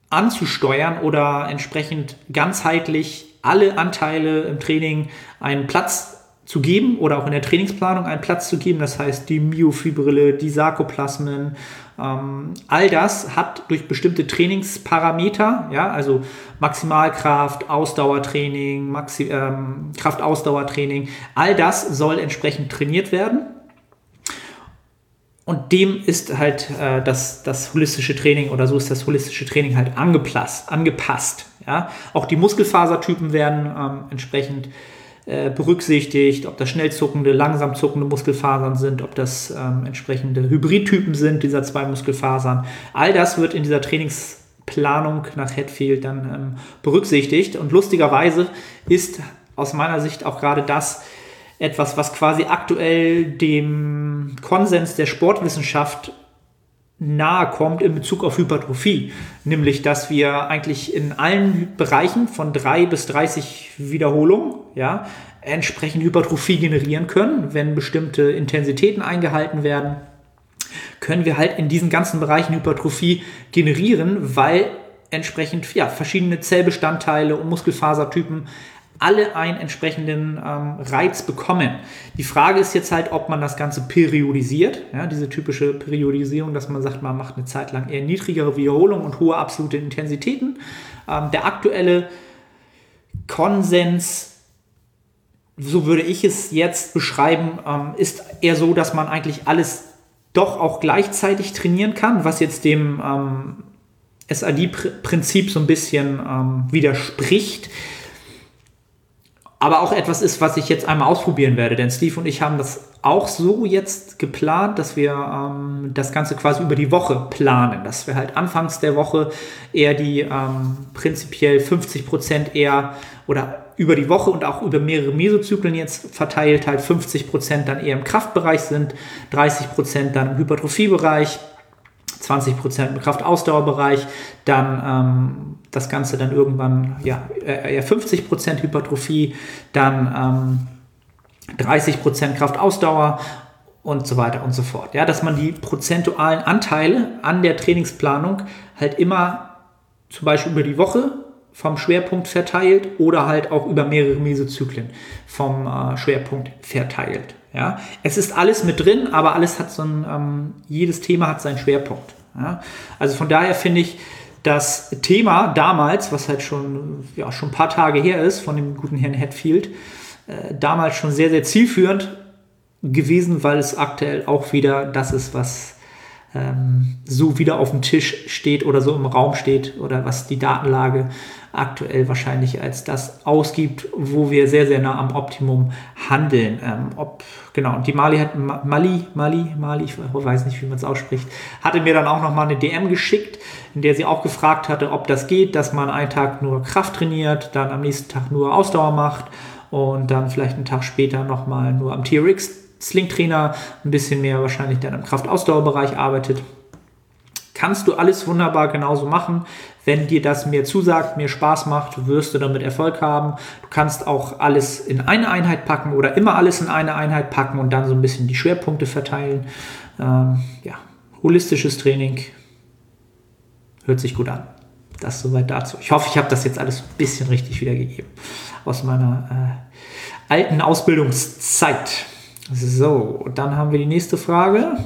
anzusteuern oder entsprechend ganzheitlich alle Anteile im Training einen Platz zu geben oder auch in der Trainingsplanung einen Platz zu geben. Das heißt, die Myofibrille, die Sarkoplasmen, ähm, all das hat durch bestimmte Trainingsparameter, ja, also Maximalkraft, Ausdauertraining, Maxi ähm, Kraftausdauertraining, all das soll entsprechend trainiert werden und dem ist halt äh, das, das holistische Training oder so ist das holistische Training halt angepasst. angepasst ja? Auch die Muskelfasertypen werden ähm, entsprechend äh, berücksichtigt, ob das schnell zuckende, langsam zuckende Muskelfasern sind, ob das ähm, entsprechende Hybridtypen sind dieser zwei Muskelfasern. All das wird in dieser Trainingsplanung nach Headfield dann ähm, berücksichtigt. Und lustigerweise ist aus meiner Sicht auch gerade das, etwas, was quasi aktuell dem Konsens der Sportwissenschaft nahe kommt in Bezug auf Hypertrophie. Nämlich, dass wir eigentlich in allen Bereichen von 3 bis 30 Wiederholungen ja, entsprechend Hypertrophie generieren können, wenn bestimmte Intensitäten eingehalten werden können wir halt in diesen ganzen Bereichen Hypertrophie generieren, weil entsprechend ja, verschiedene Zellbestandteile und Muskelfasertypen alle einen entsprechenden ähm, Reiz bekommen. Die Frage ist jetzt halt, ob man das Ganze periodisiert, ja, diese typische Periodisierung, dass man sagt, man macht eine Zeit lang eher niedrigere Wiederholungen und hohe absolute Intensitäten. Ähm, der aktuelle Konsens, so würde ich es jetzt beschreiben, ähm, ist eher so, dass man eigentlich alles doch auch gleichzeitig trainieren kann, was jetzt dem ähm, SAD-Prinzip so ein bisschen ähm, widerspricht aber auch etwas ist, was ich jetzt einmal ausprobieren werde. Denn Steve und ich haben das auch so jetzt geplant, dass wir ähm, das Ganze quasi über die Woche planen. Dass wir halt anfangs der Woche eher die ähm, prinzipiell 50 Prozent eher oder über die Woche und auch über mehrere Mesozyklen jetzt verteilt halt 50 Prozent dann eher im Kraftbereich sind, 30 Prozent dann im Hypertrophiebereich 20% im Kraftausdauerbereich, dann ähm, das Ganze dann irgendwann ja, eher 50% Hypertrophie, dann ähm, 30% Kraftausdauer und so weiter und so fort. Ja, dass man die prozentualen Anteile an der Trainingsplanung halt immer zum Beispiel über die Woche vom Schwerpunkt verteilt oder halt auch über mehrere Mesozyklen vom äh, Schwerpunkt verteilt. Ja, es ist alles mit drin, aber alles hat so ein, ähm, jedes Thema hat seinen Schwerpunkt. Ja? Also von daher finde ich das Thema damals, was halt schon, ja, schon ein paar Tage her ist, von dem guten Herrn Hatfield, äh, damals schon sehr, sehr zielführend gewesen, weil es aktuell auch wieder das ist, was ähm, so wieder auf dem Tisch steht oder so im Raum steht oder was die Datenlage aktuell wahrscheinlich als das ausgibt, wo wir sehr, sehr nah am Optimum handeln. Ähm, ob, genau, und die Mali hat, Mali, Mali, Mali, ich weiß nicht, wie man es ausspricht, hatte mir dann auch nochmal eine DM geschickt, in der sie auch gefragt hatte, ob das geht, dass man einen Tag nur Kraft trainiert, dann am nächsten Tag nur Ausdauer macht und dann vielleicht einen Tag später nochmal nur am TRX Sling-Trainer ein bisschen mehr wahrscheinlich dann im Kraftausdauerbereich arbeitet. Kannst du alles wunderbar genauso machen. Wenn dir das mehr zusagt, mehr Spaß macht, wirst du damit Erfolg haben. Du kannst auch alles in eine Einheit packen oder immer alles in eine Einheit packen und dann so ein bisschen die Schwerpunkte verteilen. Ähm, ja, holistisches Training hört sich gut an. Das soweit dazu. Ich hoffe, ich habe das jetzt alles ein bisschen richtig wiedergegeben aus meiner äh, alten Ausbildungszeit. So, dann haben wir die nächste Frage.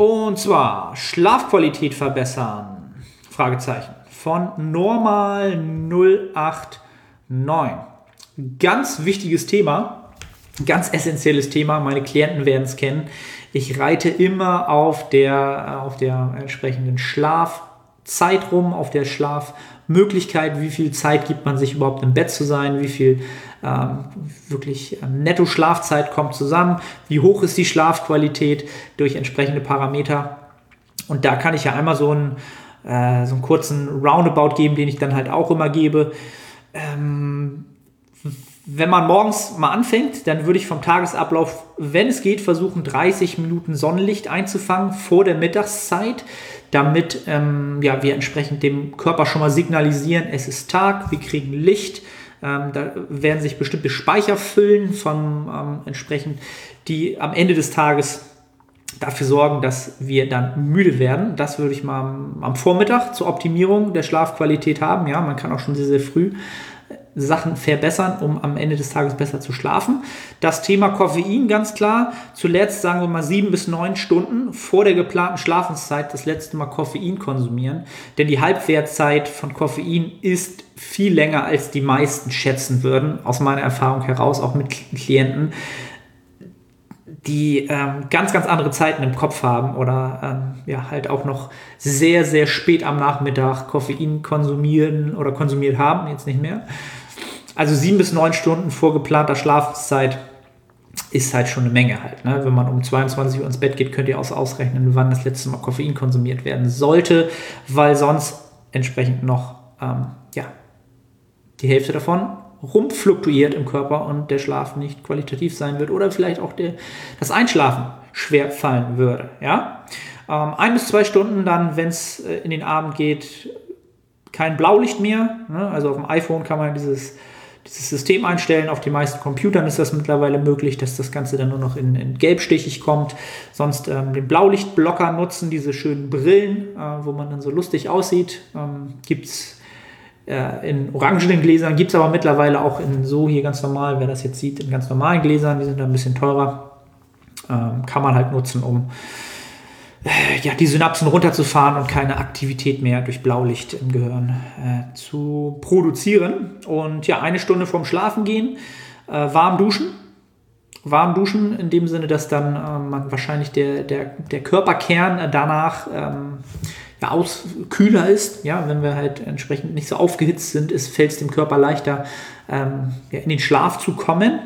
Und zwar Schlafqualität verbessern. Fragezeichen. Von normal 089. Ganz wichtiges Thema, ganz essentielles Thema. Meine Klienten werden es kennen. Ich reite immer auf der, auf der entsprechenden Schlafzeit rum, auf der Schlaf Möglichkeit, wie viel Zeit gibt man sich überhaupt im Bett zu sein, wie viel wirklich ähm, Netto-Schlafzeit kommt zusammen, wie hoch ist die Schlafqualität durch entsprechende Parameter. Und da kann ich ja einmal so einen, äh, so einen kurzen Roundabout geben, den ich dann halt auch immer gebe. Ähm, wenn man morgens mal anfängt, dann würde ich vom Tagesablauf, wenn es geht, versuchen, 30 Minuten Sonnenlicht einzufangen vor der Mittagszeit damit ähm, ja, wir entsprechend dem Körper schon mal signalisieren, es ist Tag, wir kriegen Licht. Ähm, da werden sich bestimmte Speicher füllen von ähm, entsprechend, die am Ende des Tages dafür sorgen, dass wir dann müde werden. Das würde ich mal am, am Vormittag zur Optimierung der Schlafqualität haben. Ja, man kann auch schon sehr, sehr früh Sachen verbessern, um am Ende des Tages besser zu schlafen. Das Thema Koffein ganz klar. Zuletzt sagen wir mal sieben bis neun Stunden vor der geplanten Schlafenszeit das letzte Mal Koffein konsumieren. Denn die Halbwertzeit von Koffein ist viel länger, als die meisten schätzen würden. Aus meiner Erfahrung heraus, auch mit Klienten die ähm, ganz, ganz andere Zeiten im Kopf haben oder ähm, ja, halt auch noch sehr, sehr spät am Nachmittag Koffein konsumieren oder konsumiert haben, jetzt nicht mehr. Also sieben bis neun Stunden vor geplanter Schlafzeit ist halt schon eine Menge halt. Ne? Wenn man um 22 Uhr ins Bett geht, könnt ihr auch ausrechnen, wann das letzte Mal Koffein konsumiert werden sollte, weil sonst entsprechend noch ähm, ja, die Hälfte davon rumfluktuiert im Körper und der Schlaf nicht qualitativ sein wird oder vielleicht auch der, das Einschlafen schwer fallen würde. Ja? Ähm, ein bis zwei Stunden dann, wenn es äh, in den Abend geht, kein Blaulicht mehr. Ne? Also auf dem iPhone kann man dieses dieses System einstellen. Auf den meisten Computern ist das mittlerweile möglich, dass das Ganze dann nur noch in, in gelbstichig kommt. Sonst ähm, den Blaulichtblocker nutzen, diese schönen Brillen, äh, wo man dann so lustig aussieht. Ähm, gibt es äh, in orangenen Gläsern, gibt es aber mittlerweile auch in so hier ganz normal, wer das jetzt sieht, in ganz normalen Gläsern. Die sind dann ein bisschen teurer. Ähm, kann man halt nutzen, um ja, die Synapsen runterzufahren und keine Aktivität mehr durch Blaulicht im Gehirn äh, zu produzieren. Und ja, eine Stunde vorm Schlafen gehen, äh, warm duschen. Warm duschen in dem Sinne, dass dann äh, man wahrscheinlich der, der, der Körperkern danach ähm, ja, aus, kühler ist. Ja, wenn wir halt entsprechend nicht so aufgehitzt sind, fällt es dem Körper leichter, ähm, ja, in den Schlaf zu kommen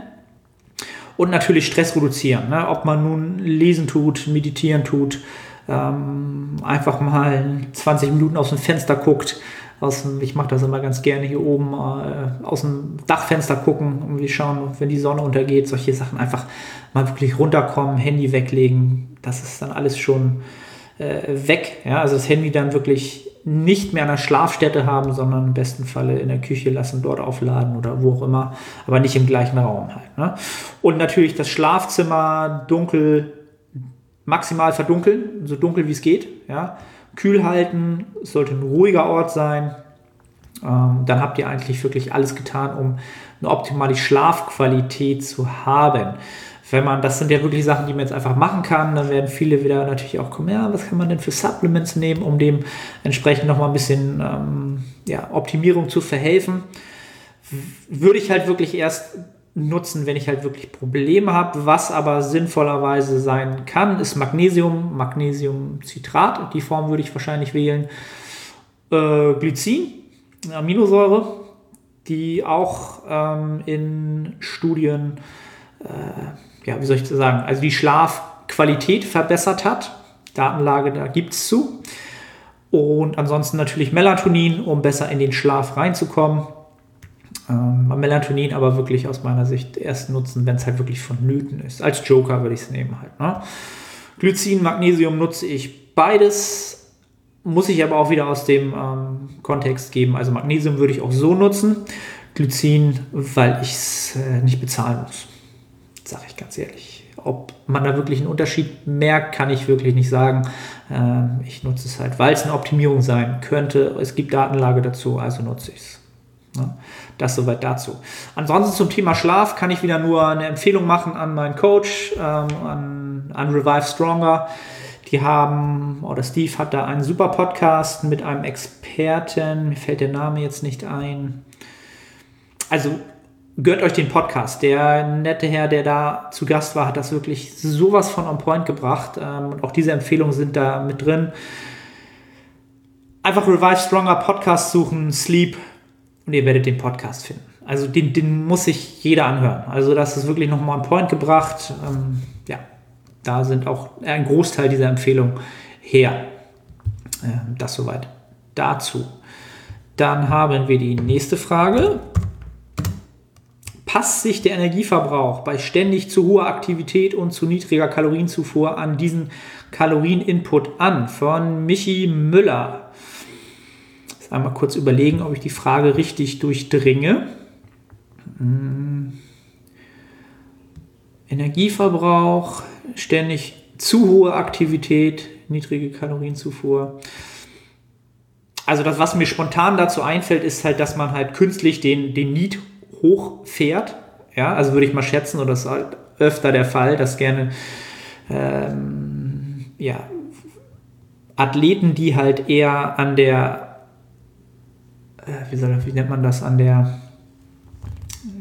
und natürlich Stress reduzieren. Ne? Ob man nun lesen tut, meditieren tut, ähm, einfach mal 20 Minuten aus dem Fenster guckt. Aus dem, ich mache das immer ganz gerne hier oben äh, aus dem Dachfenster gucken wir schauen, wenn die Sonne untergeht, solche Sachen einfach mal wirklich runterkommen, Handy weglegen. Das ist dann alles schon äh, weg. Ja? Also das Handy dann wirklich nicht mehr an der Schlafstätte haben, sondern im besten Falle in der Küche lassen, dort aufladen oder wo auch immer, aber nicht im gleichen Raum halt. Ne? Und natürlich das Schlafzimmer dunkel, maximal verdunkeln, so dunkel wie es geht. Ja? Kühl halten, es sollte ein ruhiger Ort sein. Ähm, dann habt ihr eigentlich wirklich alles getan, um eine optimale Schlafqualität zu haben wenn man, das sind ja wirklich Sachen, die man jetzt einfach machen kann, dann werden viele wieder natürlich auch kommen, ja, was kann man denn für Supplements nehmen, um dem entsprechend nochmal ein bisschen ähm, ja, Optimierung zu verhelfen. Würde ich halt wirklich erst nutzen, wenn ich halt wirklich Probleme habe. Was aber sinnvollerweise sein kann, ist Magnesium, Magnesiumcitrat. Die Form würde ich wahrscheinlich wählen. Äh, Glycin, Aminosäure, die auch ähm, in Studien äh, ja, wie soll ich das sagen, also die Schlafqualität verbessert hat. Datenlage, da gibt es zu. Und ansonsten natürlich Melatonin, um besser in den Schlaf reinzukommen. Ähm, Melatonin aber wirklich aus meiner Sicht erst nutzen, wenn es halt wirklich vonnöten ist. Als Joker würde ich es nehmen halt. Ne? Glycin, Magnesium nutze ich beides. Muss ich aber auch wieder aus dem ähm, Kontext geben. Also Magnesium würde ich auch so nutzen. Glycin, weil ich es äh, nicht bezahlen muss sage ich ganz ehrlich. Ob man da wirklich einen Unterschied merkt, kann ich wirklich nicht sagen. Ähm, ich nutze es halt, weil es eine Optimierung sein könnte. Es gibt Datenlage dazu, also nutze ich es. Ne? Das soweit dazu. Ansonsten zum Thema Schlaf kann ich wieder nur eine Empfehlung machen an meinen Coach, ähm, an, an Revive Stronger. Die haben, oder Steve hat da einen super Podcast mit einem Experten, mir fällt der Name jetzt nicht ein. Also gehört euch den Podcast. Der nette Herr, der da zu Gast war, hat das wirklich sowas von on point gebracht. Ähm, und auch diese Empfehlungen sind da mit drin. Einfach Revive Stronger Podcast suchen, Sleep und ihr werdet den Podcast finden. Also den, den muss sich jeder anhören. Also das ist wirklich nochmal on point gebracht. Ähm, ja, da sind auch ein Großteil dieser Empfehlungen her. Ähm, das soweit dazu. Dann haben wir die nächste Frage passt sich der Energieverbrauch bei ständig zu hoher Aktivität und zu niedriger Kalorienzufuhr an diesen Kalorieninput an? Von Michi Müller. Einmal kurz überlegen, ob ich die Frage richtig durchdringe. Hm. Energieverbrauch, ständig zu hohe Aktivität, niedrige Kalorienzufuhr. Also das, was mir spontan dazu einfällt, ist halt, dass man halt künstlich den, den Need hochfährt. Ja, also würde ich mal schätzen, und das ist halt öfter der Fall, dass gerne ähm, ja, Athleten, die halt eher an der, wie, soll, wie nennt man das, an der,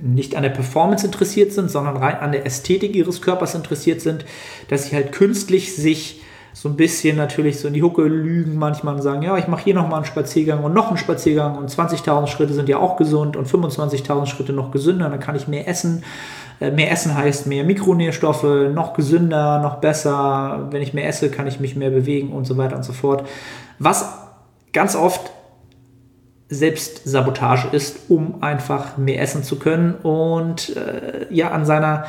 nicht an der Performance interessiert sind, sondern rein an der Ästhetik ihres Körpers interessiert sind, dass sie halt künstlich sich so ein bisschen natürlich so in die Hucke lügen manchmal und sagen, ja, ich mache hier nochmal einen Spaziergang und noch einen Spaziergang und 20.000 Schritte sind ja auch gesund und 25.000 Schritte noch gesünder, dann kann ich mehr essen. Äh, mehr Essen heißt mehr Mikronährstoffe, noch gesünder, noch besser. Wenn ich mehr esse, kann ich mich mehr bewegen und so weiter und so fort. Was ganz oft Selbstsabotage ist, um einfach mehr essen zu können und äh, ja an seiner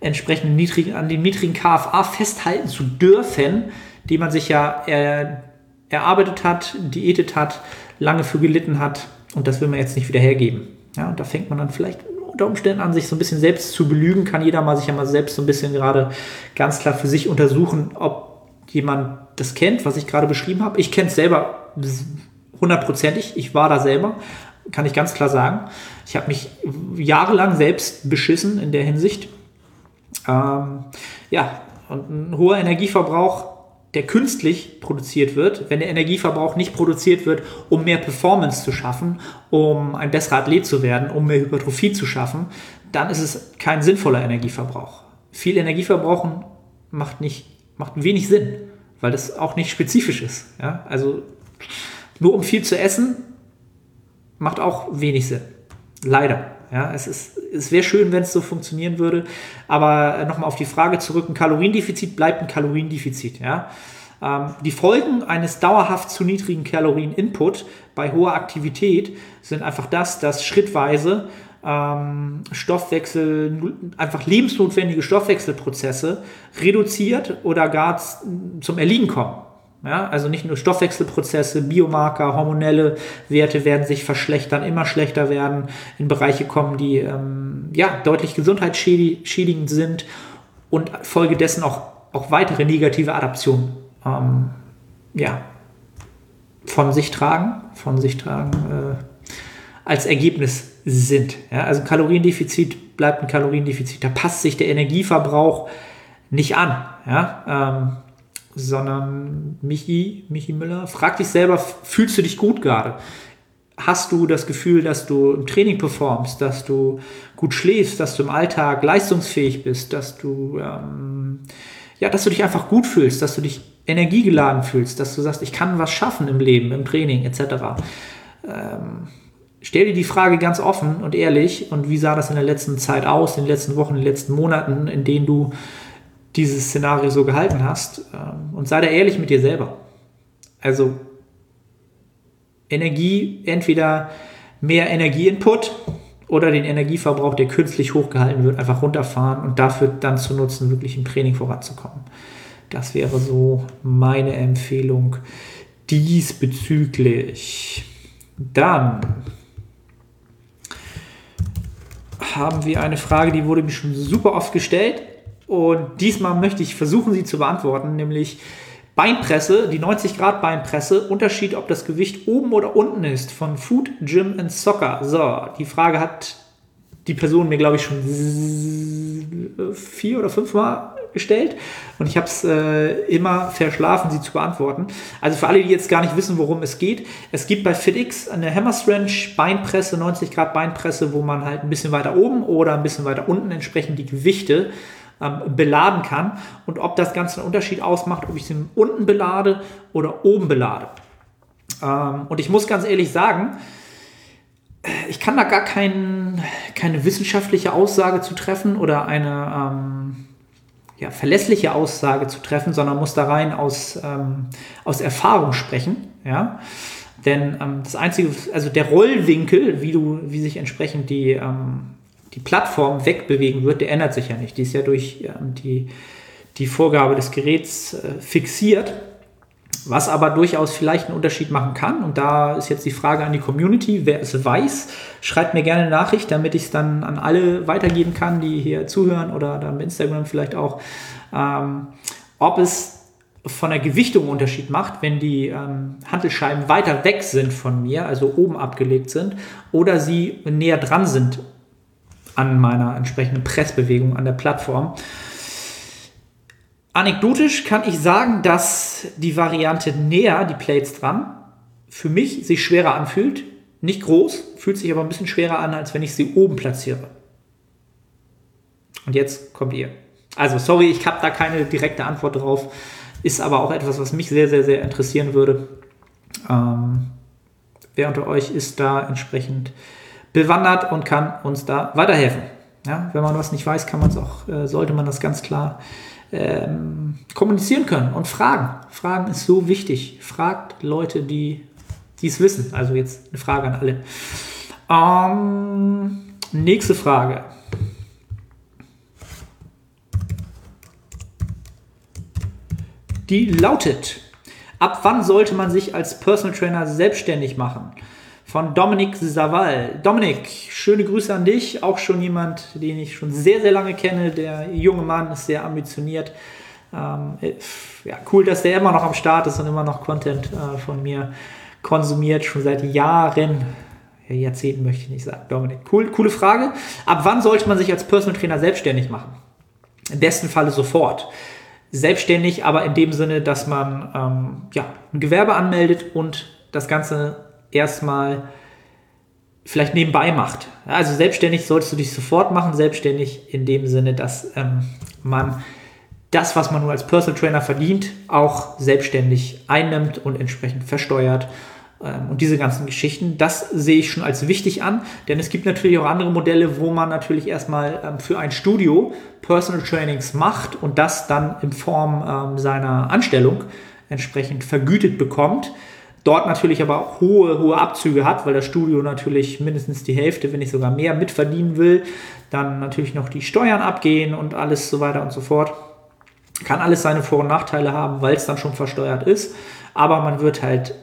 entsprechend niedrigen, an dem niedrigen KFA festhalten zu dürfen, die man sich ja er, erarbeitet hat, diätet hat, lange für gelitten hat und das will man jetzt nicht wieder hergeben. Ja, und da fängt man dann vielleicht unter Umständen an, sich so ein bisschen selbst zu belügen. Kann jeder mal sich ja mal selbst so ein bisschen gerade ganz klar für sich untersuchen, ob jemand das kennt, was ich gerade beschrieben habe. Ich kenne es selber hundertprozentig. Ich war da selber, kann ich ganz klar sagen. Ich habe mich jahrelang selbst beschissen in der Hinsicht. Ähm, ja, und ein hoher Energieverbrauch der künstlich produziert wird, wenn der Energieverbrauch nicht produziert wird, um mehr Performance zu schaffen, um ein besserer Athlet zu werden, um mehr Hypertrophie zu schaffen, dann ist es kein sinnvoller Energieverbrauch. Viel Energieverbrauchen macht, nicht, macht wenig Sinn, weil das auch nicht spezifisch ist. Ja? Also nur um viel zu essen, macht auch wenig Sinn. Leider. Ja, es, es wäre schön, wenn es so funktionieren würde. Aber nochmal auf die Frage zurück: ein Kaloriendefizit bleibt ein Kaloriendefizit. Ja? Ähm, die Folgen eines dauerhaft zu niedrigen Kalorien-Input bei hoher Aktivität sind einfach das, dass schrittweise ähm, Stoffwechsel, einfach lebensnotwendige Stoffwechselprozesse reduziert oder gar zum Erliegen kommen. Ja, also nicht nur Stoffwechselprozesse, Biomarker, hormonelle Werte werden sich verschlechtern, immer schlechter werden, in Bereiche kommen, die ähm, ja, deutlich gesundheitsschädigend sind und folgedessen auch, auch weitere negative Adaptionen ähm, ja, von sich tragen, von sich tragen äh, als Ergebnis sind. Ja, also Kaloriendefizit bleibt ein Kaloriendefizit. Da passt sich der Energieverbrauch nicht an. Ja, ähm, sondern Michi, Michi Müller, frag dich selber, fühlst du dich gut gerade? Hast du das Gefühl, dass du im Training performst, dass du gut schläfst, dass du im Alltag leistungsfähig bist, dass du, ähm, ja, dass du dich einfach gut fühlst, dass du dich energiegeladen fühlst, dass du sagst, ich kann was schaffen im Leben, im Training etc. Ähm, stell dir die Frage ganz offen und ehrlich und wie sah das in der letzten Zeit aus, in den letzten Wochen, in den letzten Monaten, in denen du dieses Szenario so gehalten hast ähm, und sei da ehrlich mit dir selber. Also Energie, entweder mehr Energieinput oder den Energieverbrauch, der künstlich hochgehalten wird, einfach runterfahren und dafür dann zu nutzen, wirklich im Training voranzukommen. Das wäre so meine Empfehlung diesbezüglich. Dann haben wir eine Frage, die wurde mir schon super oft gestellt. Und diesmal möchte ich versuchen, sie zu beantworten, nämlich Beinpresse, die 90 Grad Beinpresse, Unterschied, ob das Gewicht oben oder unten ist, von Food, Gym and Soccer. So, die Frage hat die Person mir, glaube ich, schon vier oder fünf Mal gestellt und ich habe es äh, immer verschlafen, sie zu beantworten. Also für alle, die jetzt gar nicht wissen, worum es geht, es gibt bei FitX eine Hammerstrength Beinpresse, 90 Grad Beinpresse, wo man halt ein bisschen weiter oben oder ein bisschen weiter unten entsprechend die Gewichte ähm, beladen kann und ob das Ganze einen Unterschied ausmacht, ob ich sie unten belade oder oben belade. Ähm, und ich muss ganz ehrlich sagen, ich kann da gar kein, keine wissenschaftliche Aussage zu treffen oder eine ähm, ja, verlässliche Aussage zu treffen, sondern muss da rein aus, ähm, aus Erfahrung sprechen. Ja? Denn ähm, das einzige, also der Rollwinkel, wie du, wie sich entsprechend die, ähm, die Plattform wegbewegen wird, der ändert sich ja nicht. Die ist ja durch ähm, die, die Vorgabe des Geräts äh, fixiert. Was aber durchaus vielleicht einen Unterschied machen kann. Und da ist jetzt die Frage an die Community, wer es weiß, schreibt mir gerne eine Nachricht, damit ich es dann an alle weitergeben kann, die hier zuhören oder dann bei Instagram vielleicht auch, ähm, ob es von der Gewichtung einen Unterschied macht, wenn die ähm, Handelscheiben weiter weg sind von mir, also oben abgelegt sind, oder sie näher dran sind an meiner entsprechenden Pressbewegung an der Plattform. Anekdotisch kann ich sagen, dass die Variante näher, die Plates dran, für mich sich schwerer anfühlt. Nicht groß, fühlt sich aber ein bisschen schwerer an, als wenn ich sie oben platziere. Und jetzt kommt ihr. Also, sorry, ich habe da keine direkte Antwort drauf. Ist aber auch etwas, was mich sehr, sehr, sehr interessieren würde. Ähm, wer unter euch ist da entsprechend bewandert und kann uns da weiterhelfen. Ja, wenn man was nicht weiß, kann man es auch, äh, sollte man das ganz klar ähm, kommunizieren können und fragen. Fragen ist so wichtig. Fragt Leute, die es wissen. Also jetzt eine Frage an alle. Ähm, nächste Frage. Die lautet, ab wann sollte man sich als Personal Trainer selbstständig machen? Von Dominik Saval. Dominik, schöne Grüße an dich. Auch schon jemand, den ich schon sehr, sehr lange kenne. Der junge Mann ist sehr ambitioniert. Ähm, ja, cool, dass der immer noch am Start ist und immer noch Content äh, von mir konsumiert, schon seit Jahren. Ja, Jahrzehnten möchte ich nicht sagen. Dominik, cool, coole Frage. Ab wann sollte man sich als Personal Trainer selbstständig machen? Im besten Falle sofort. Selbstständig, aber in dem Sinne, dass man ähm, ja, ein Gewerbe anmeldet und das Ganze erstmal vielleicht nebenbei macht. Also selbstständig solltest du dich sofort machen, selbstständig in dem Sinne, dass ähm, man das, was man nur als Personal Trainer verdient, auch selbstständig einnimmt und entsprechend versteuert. Ähm, und diese ganzen Geschichten, das sehe ich schon als wichtig an, denn es gibt natürlich auch andere Modelle, wo man natürlich erstmal ähm, für ein Studio Personal Trainings macht und das dann in Form ähm, seiner Anstellung entsprechend vergütet bekommt dort natürlich aber auch hohe, hohe Abzüge hat, weil das Studio natürlich mindestens die Hälfte, wenn nicht sogar mehr mitverdienen will, dann natürlich noch die Steuern abgehen und alles so weiter und so fort. Kann alles seine Vor- und Nachteile haben, weil es dann schon versteuert ist, aber man wird halt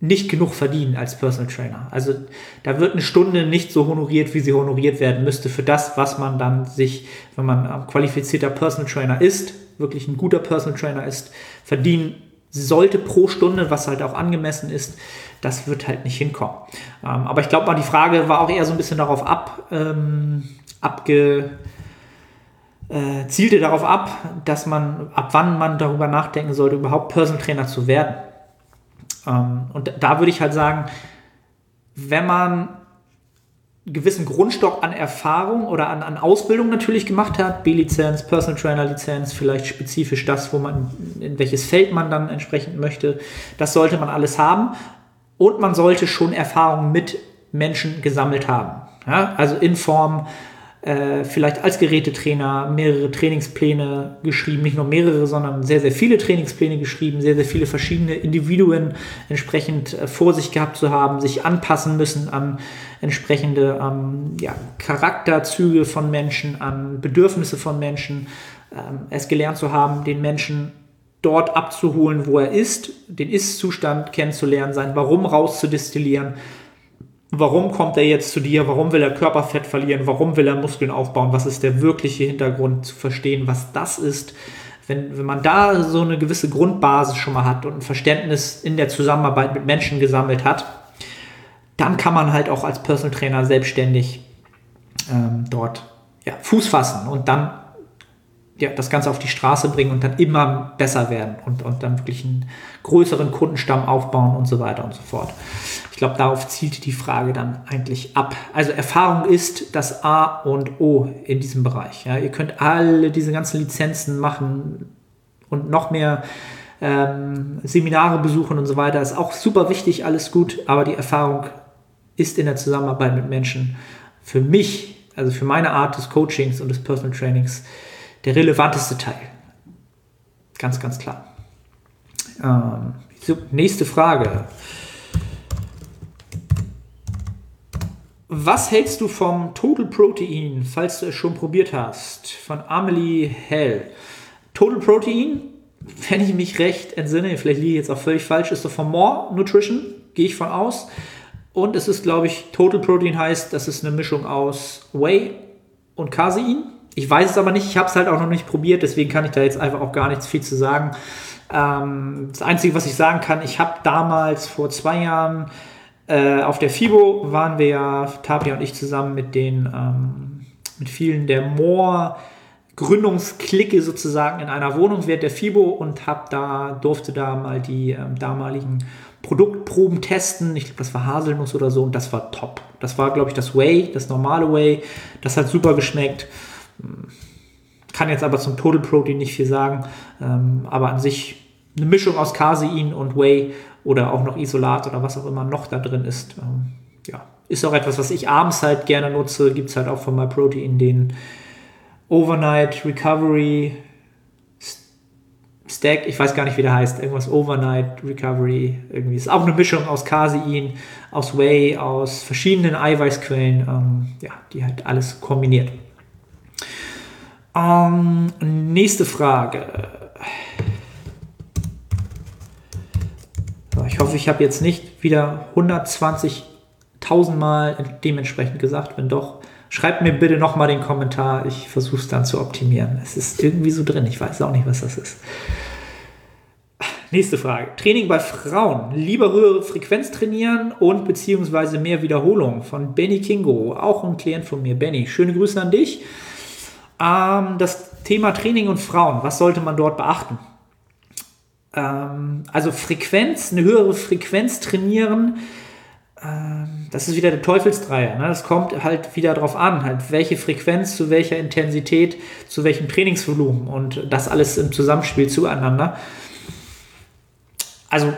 nicht genug verdienen als Personal Trainer. Also da wird eine Stunde nicht so honoriert, wie sie honoriert werden müsste für das, was man dann sich, wenn man qualifizierter Personal Trainer ist, wirklich ein guter Personal Trainer ist, verdienen sollte pro Stunde, was halt auch angemessen ist, das wird halt nicht hinkommen. Ähm, aber ich glaube mal, die Frage war auch eher so ein bisschen darauf ab, ähm, abge, äh, zielte darauf ab, dass man, ab wann man darüber nachdenken sollte, überhaupt Personal Trainer zu werden. Ähm, und da würde ich halt sagen, wenn man gewissen Grundstock an Erfahrung oder an, an Ausbildung natürlich gemacht hat, B-Lizenz, Personal Trainer Lizenz, vielleicht spezifisch das, wo man, in welches Feld man dann entsprechend möchte, das sollte man alles haben und man sollte schon Erfahrung mit Menschen gesammelt haben. Ja? Also in Form äh, vielleicht als Gerätetrainer mehrere Trainingspläne geschrieben, nicht nur mehrere, sondern sehr, sehr viele Trainingspläne geschrieben, sehr, sehr viele verschiedene Individuen entsprechend äh, vor sich gehabt zu haben, sich anpassen müssen an entsprechende ähm, ja, Charakterzüge von Menschen, an Bedürfnisse von Menschen, ähm, es gelernt zu haben, den Menschen dort abzuholen, wo er ist, den Ist-Zustand kennenzulernen, sein Warum rauszudestillieren warum kommt er jetzt zu dir, warum will er Körperfett verlieren, warum will er Muskeln aufbauen, was ist der wirkliche Hintergrund, zu verstehen, was das ist. Wenn, wenn man da so eine gewisse Grundbasis schon mal hat und ein Verständnis in der Zusammenarbeit mit Menschen gesammelt hat, dann kann man halt auch als Personal Trainer selbstständig ähm, dort ja, Fuß fassen und dann ja, das Ganze auf die Straße bringen und dann immer besser werden und, und dann wirklich einen größeren Kundenstamm aufbauen und so weiter und so fort. Ich glaube, darauf zielt die Frage dann eigentlich ab. Also Erfahrung ist das A und O in diesem Bereich. Ja, ihr könnt alle diese ganzen Lizenzen machen und noch mehr ähm, Seminare besuchen und so weiter. Ist auch super wichtig, alles gut, aber die Erfahrung ist in der Zusammenarbeit mit Menschen für mich, also für meine Art des Coachings und des Personal Trainings, der relevanteste Teil. Ganz, ganz klar. Ähm, nächste Frage. Was hältst du vom Total Protein, falls du es schon probiert hast? Von Amelie Hell. Total Protein, wenn ich mich recht entsinne, vielleicht liege ich jetzt auch völlig falsch, ist doch von More Nutrition, gehe ich von aus. Und es ist, glaube ich, Total Protein heißt, das ist eine Mischung aus Whey und Casein. Ich weiß es aber nicht, ich habe es halt auch noch nicht probiert, deswegen kann ich da jetzt einfach auch gar nichts viel zu sagen. Ähm, das Einzige, was ich sagen kann, ich habe damals vor zwei Jahren äh, auf der FIBO waren wir ja, Tapia und ich zusammen mit den, ähm, mit vielen der Moor Gründungsklicke sozusagen in einer Wohnung während der FIBO und hab da, durfte da mal die ähm, damaligen Produktproben testen. Ich glaube, das war Haselnuss oder so und das war top. Das war, glaube ich, das Whey, das normale Whey. Das hat super geschmeckt. Kann jetzt aber zum Total Protein nicht viel sagen, ähm, aber an sich eine Mischung aus Casein und Whey oder auch noch Isolat oder was auch immer noch da drin ist. Ähm, ja, ist auch etwas, was ich abends halt gerne nutze. Gibt es halt auch von MyProtein den Overnight Recovery Stack, ich weiß gar nicht, wie der heißt, irgendwas Overnight Recovery, irgendwie. Ist auch eine Mischung aus Casein, aus Whey, aus verschiedenen Eiweißquellen, ähm, ja, die halt alles kombiniert. Ähm, nächste Frage. Ich hoffe, ich habe jetzt nicht wieder 120.000 Mal dementsprechend gesagt. Wenn doch, schreibt mir bitte nochmal den Kommentar. Ich versuche es dann zu optimieren. Es ist irgendwie so drin. Ich weiß auch nicht, was das ist. Nächste Frage. Training bei Frauen. Lieber höhere Frequenz trainieren und beziehungsweise mehr Wiederholung von Benny Kingo. Auch ein Klient von mir. Benny, schöne Grüße an dich. Ähm, das Thema Training und Frauen. Was sollte man dort beachten? Ähm, also Frequenz, eine höhere Frequenz trainieren. Ähm, das ist wieder der Teufelsdreier. Ne? Das kommt halt wieder darauf an, halt welche Frequenz zu welcher Intensität, zu welchem Trainingsvolumen und das alles im Zusammenspiel zueinander also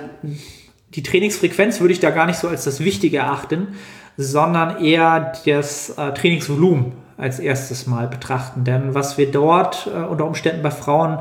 die Trainingsfrequenz würde ich da gar nicht so als das Wichtige erachten, sondern eher das äh, Trainingsvolumen als erstes Mal betrachten. Denn was wir dort äh, unter Umständen bei Frauen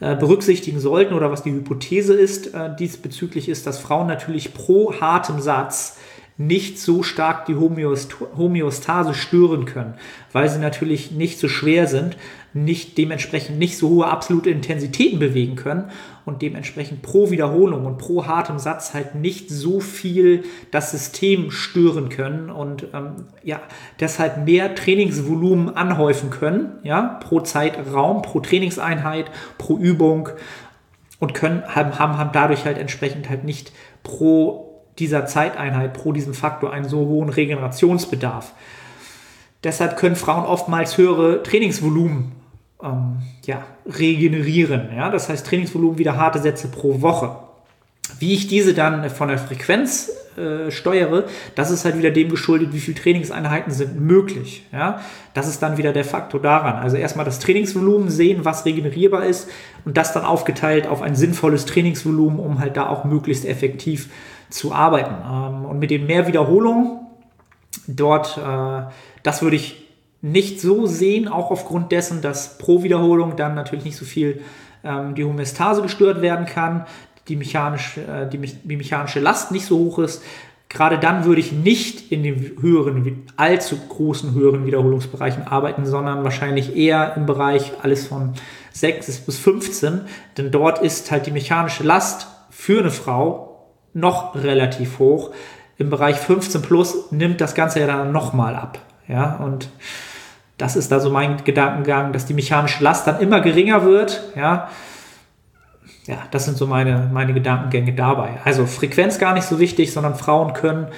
äh, berücksichtigen sollten oder was die Hypothese ist äh, diesbezüglich ist, dass Frauen natürlich pro hartem Satz nicht so stark die Homöostase stören können, weil sie natürlich nicht so schwer sind, nicht dementsprechend nicht so hohe absolute Intensitäten bewegen können und dementsprechend pro Wiederholung und pro hartem Satz halt nicht so viel das System stören können und ähm, ja, deshalb mehr Trainingsvolumen anhäufen können, ja, pro Zeitraum, pro Trainingseinheit, pro Übung und können, haben, haben, haben dadurch halt entsprechend halt nicht pro dieser Zeiteinheit, pro diesem Faktor einen so hohen Regenerationsbedarf. Deshalb können Frauen oftmals höhere Trainingsvolumen ähm, ja, regenerieren. Ja? Das heißt Trainingsvolumen wieder harte Sätze pro Woche. Wie ich diese dann von der Frequenz äh, steuere, das ist halt wieder dem geschuldet, wie viele Trainingseinheiten sind möglich. Ja? Das ist dann wieder der Faktor daran. Also erstmal das Trainingsvolumen sehen, was regenerierbar ist und das dann aufgeteilt auf ein sinnvolles Trainingsvolumen, um halt da auch möglichst effektiv zu arbeiten. Ähm, und mit den mehr Wiederholungen dort, äh, das würde ich nicht so sehen, auch aufgrund dessen, dass pro Wiederholung dann natürlich nicht so viel ähm, die Homöostase gestört werden kann, die, mechanisch, äh, die, die mechanische Last nicht so hoch ist. Gerade dann würde ich nicht in den höheren, allzu großen höheren Wiederholungsbereichen arbeiten, sondern wahrscheinlich eher im Bereich alles von 6 bis 15, denn dort ist halt die mechanische Last für eine Frau noch relativ hoch. Im Bereich 15 plus nimmt das Ganze ja dann nochmal ab. Ja, und das ist da so mein Gedankengang, dass die mechanische Last dann immer geringer wird. Ja, ja das sind so meine, meine Gedankengänge dabei. Also Frequenz gar nicht so wichtig, sondern Frauen können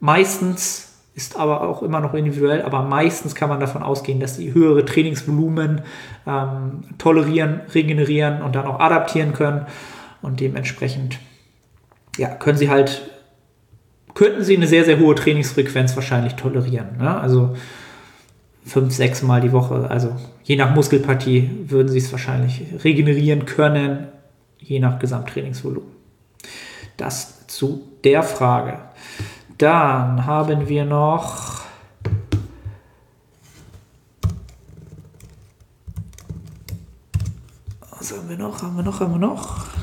meistens, ist aber auch immer noch individuell, aber meistens kann man davon ausgehen, dass sie höhere Trainingsvolumen ähm, tolerieren, regenerieren und dann auch adaptieren können. Und dementsprechend ja, können sie halt, könnten sie eine sehr, sehr hohe Trainingsfrequenz wahrscheinlich tolerieren. Ne? Also fünf, sechs Mal die Woche. Also je nach Muskelpartie würden sie es wahrscheinlich regenerieren können, je nach Gesamttrainingsvolumen. Das zu der Frage. Dann haben wir noch Was haben wir noch? Haben wir noch? Haben wir noch?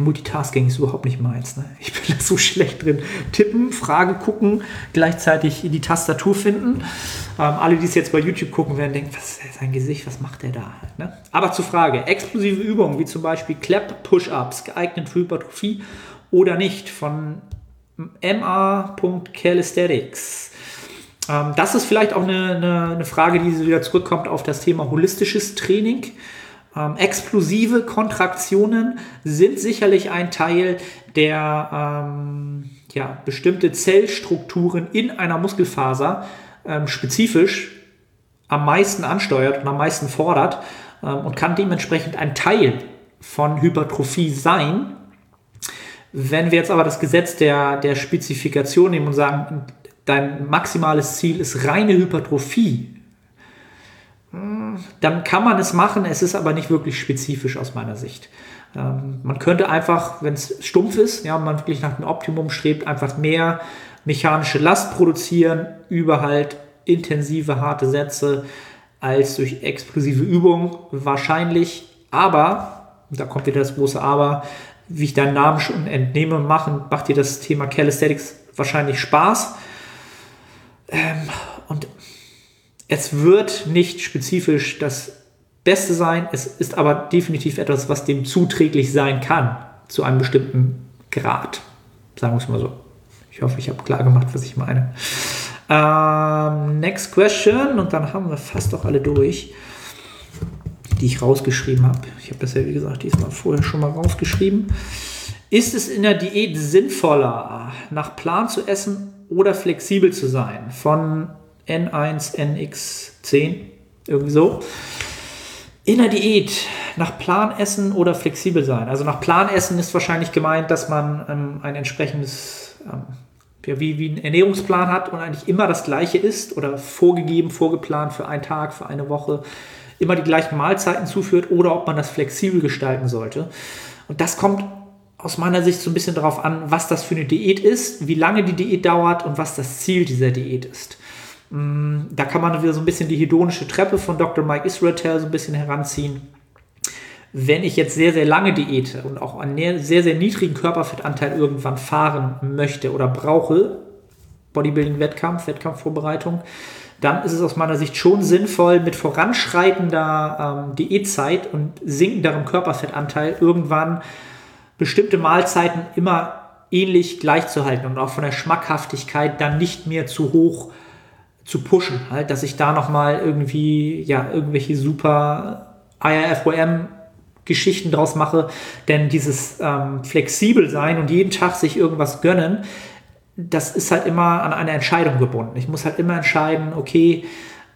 Multitasking ist überhaupt nicht meins. Ne? Ich bin da so schlecht drin. Tippen, Frage gucken, gleichzeitig die Tastatur finden. Ähm, alle, die es jetzt bei YouTube gucken, werden denken, was ist sein Gesicht, was macht der da? Ne? Aber zur Frage, explosive Übungen wie zum Beispiel Clap-Push-Ups, geeignet für Hypertrophie oder nicht, von ma.calisthenics. Ähm, das ist vielleicht auch eine, eine, eine Frage, die wieder zurückkommt auf das Thema holistisches Training. Ähm, explosive Kontraktionen sind sicherlich ein Teil, der ähm, ja, bestimmte Zellstrukturen in einer Muskelfaser ähm, spezifisch am meisten ansteuert und am meisten fordert ähm, und kann dementsprechend ein Teil von Hypertrophie sein. Wenn wir jetzt aber das Gesetz der, der Spezifikation nehmen und sagen, dein maximales Ziel ist reine Hypertrophie, dann kann man es machen, es ist aber nicht wirklich spezifisch aus meiner Sicht. Ähm, man könnte einfach, wenn es stumpf ist, ja, man wirklich nach dem Optimum strebt, einfach mehr mechanische Last produzieren über halt intensive, harte Sätze als durch explosive Übungen wahrscheinlich. Aber, da kommt wieder das große Aber, wie ich deinen Namen schon entnehme, machen, macht dir das Thema Calisthenics wahrscheinlich Spaß. Ähm, und es wird nicht spezifisch das Beste sein, es ist aber definitiv etwas, was dem zuträglich sein kann zu einem bestimmten Grad. Sagen wir es mal so. Ich hoffe, ich habe klar gemacht, was ich meine. Ähm, next question. Und dann haben wir fast auch alle durch, die ich rausgeschrieben habe. Ich habe das ja, wie gesagt, diesmal vorher schon mal rausgeschrieben. Ist es in der Diät sinnvoller, nach Plan zu essen oder flexibel zu sein? Von N1, NX10, irgendwie so. In der Diät nach Plan essen oder flexibel sein. Also nach Plan essen ist wahrscheinlich gemeint, dass man ähm, ein entsprechendes, ähm, wie, wie einen Ernährungsplan hat und eigentlich immer das gleiche isst oder vorgegeben, vorgeplant für einen Tag, für eine Woche, immer die gleichen Mahlzeiten zuführt oder ob man das flexibel gestalten sollte. Und das kommt aus meiner Sicht so ein bisschen darauf an, was das für eine Diät ist, wie lange die Diät dauert und was das Ziel dieser Diät ist. Mm, da kann man wieder so ein bisschen die hedonische Treppe von Dr. Mike Israel so ein bisschen heranziehen. Wenn ich jetzt sehr, sehr lange diete und auch einen sehr, sehr niedrigen Körperfettanteil irgendwann fahren möchte oder brauche, Bodybuilding-Wettkampf, Wettkampfvorbereitung, dann ist es aus meiner Sicht schon sinnvoll, mit voranschreitender ähm, Diätzeit und sinkenderem Körperfettanteil irgendwann bestimmte Mahlzeiten immer ähnlich gleich zu halten und auch von der Schmackhaftigkeit dann nicht mehr zu hoch zu pushen, halt, dass ich da nochmal irgendwie, ja, irgendwelche super IRFOM Geschichten draus mache, denn dieses ähm, flexibel sein und jeden Tag sich irgendwas gönnen, das ist halt immer an eine Entscheidung gebunden. Ich muss halt immer entscheiden, okay,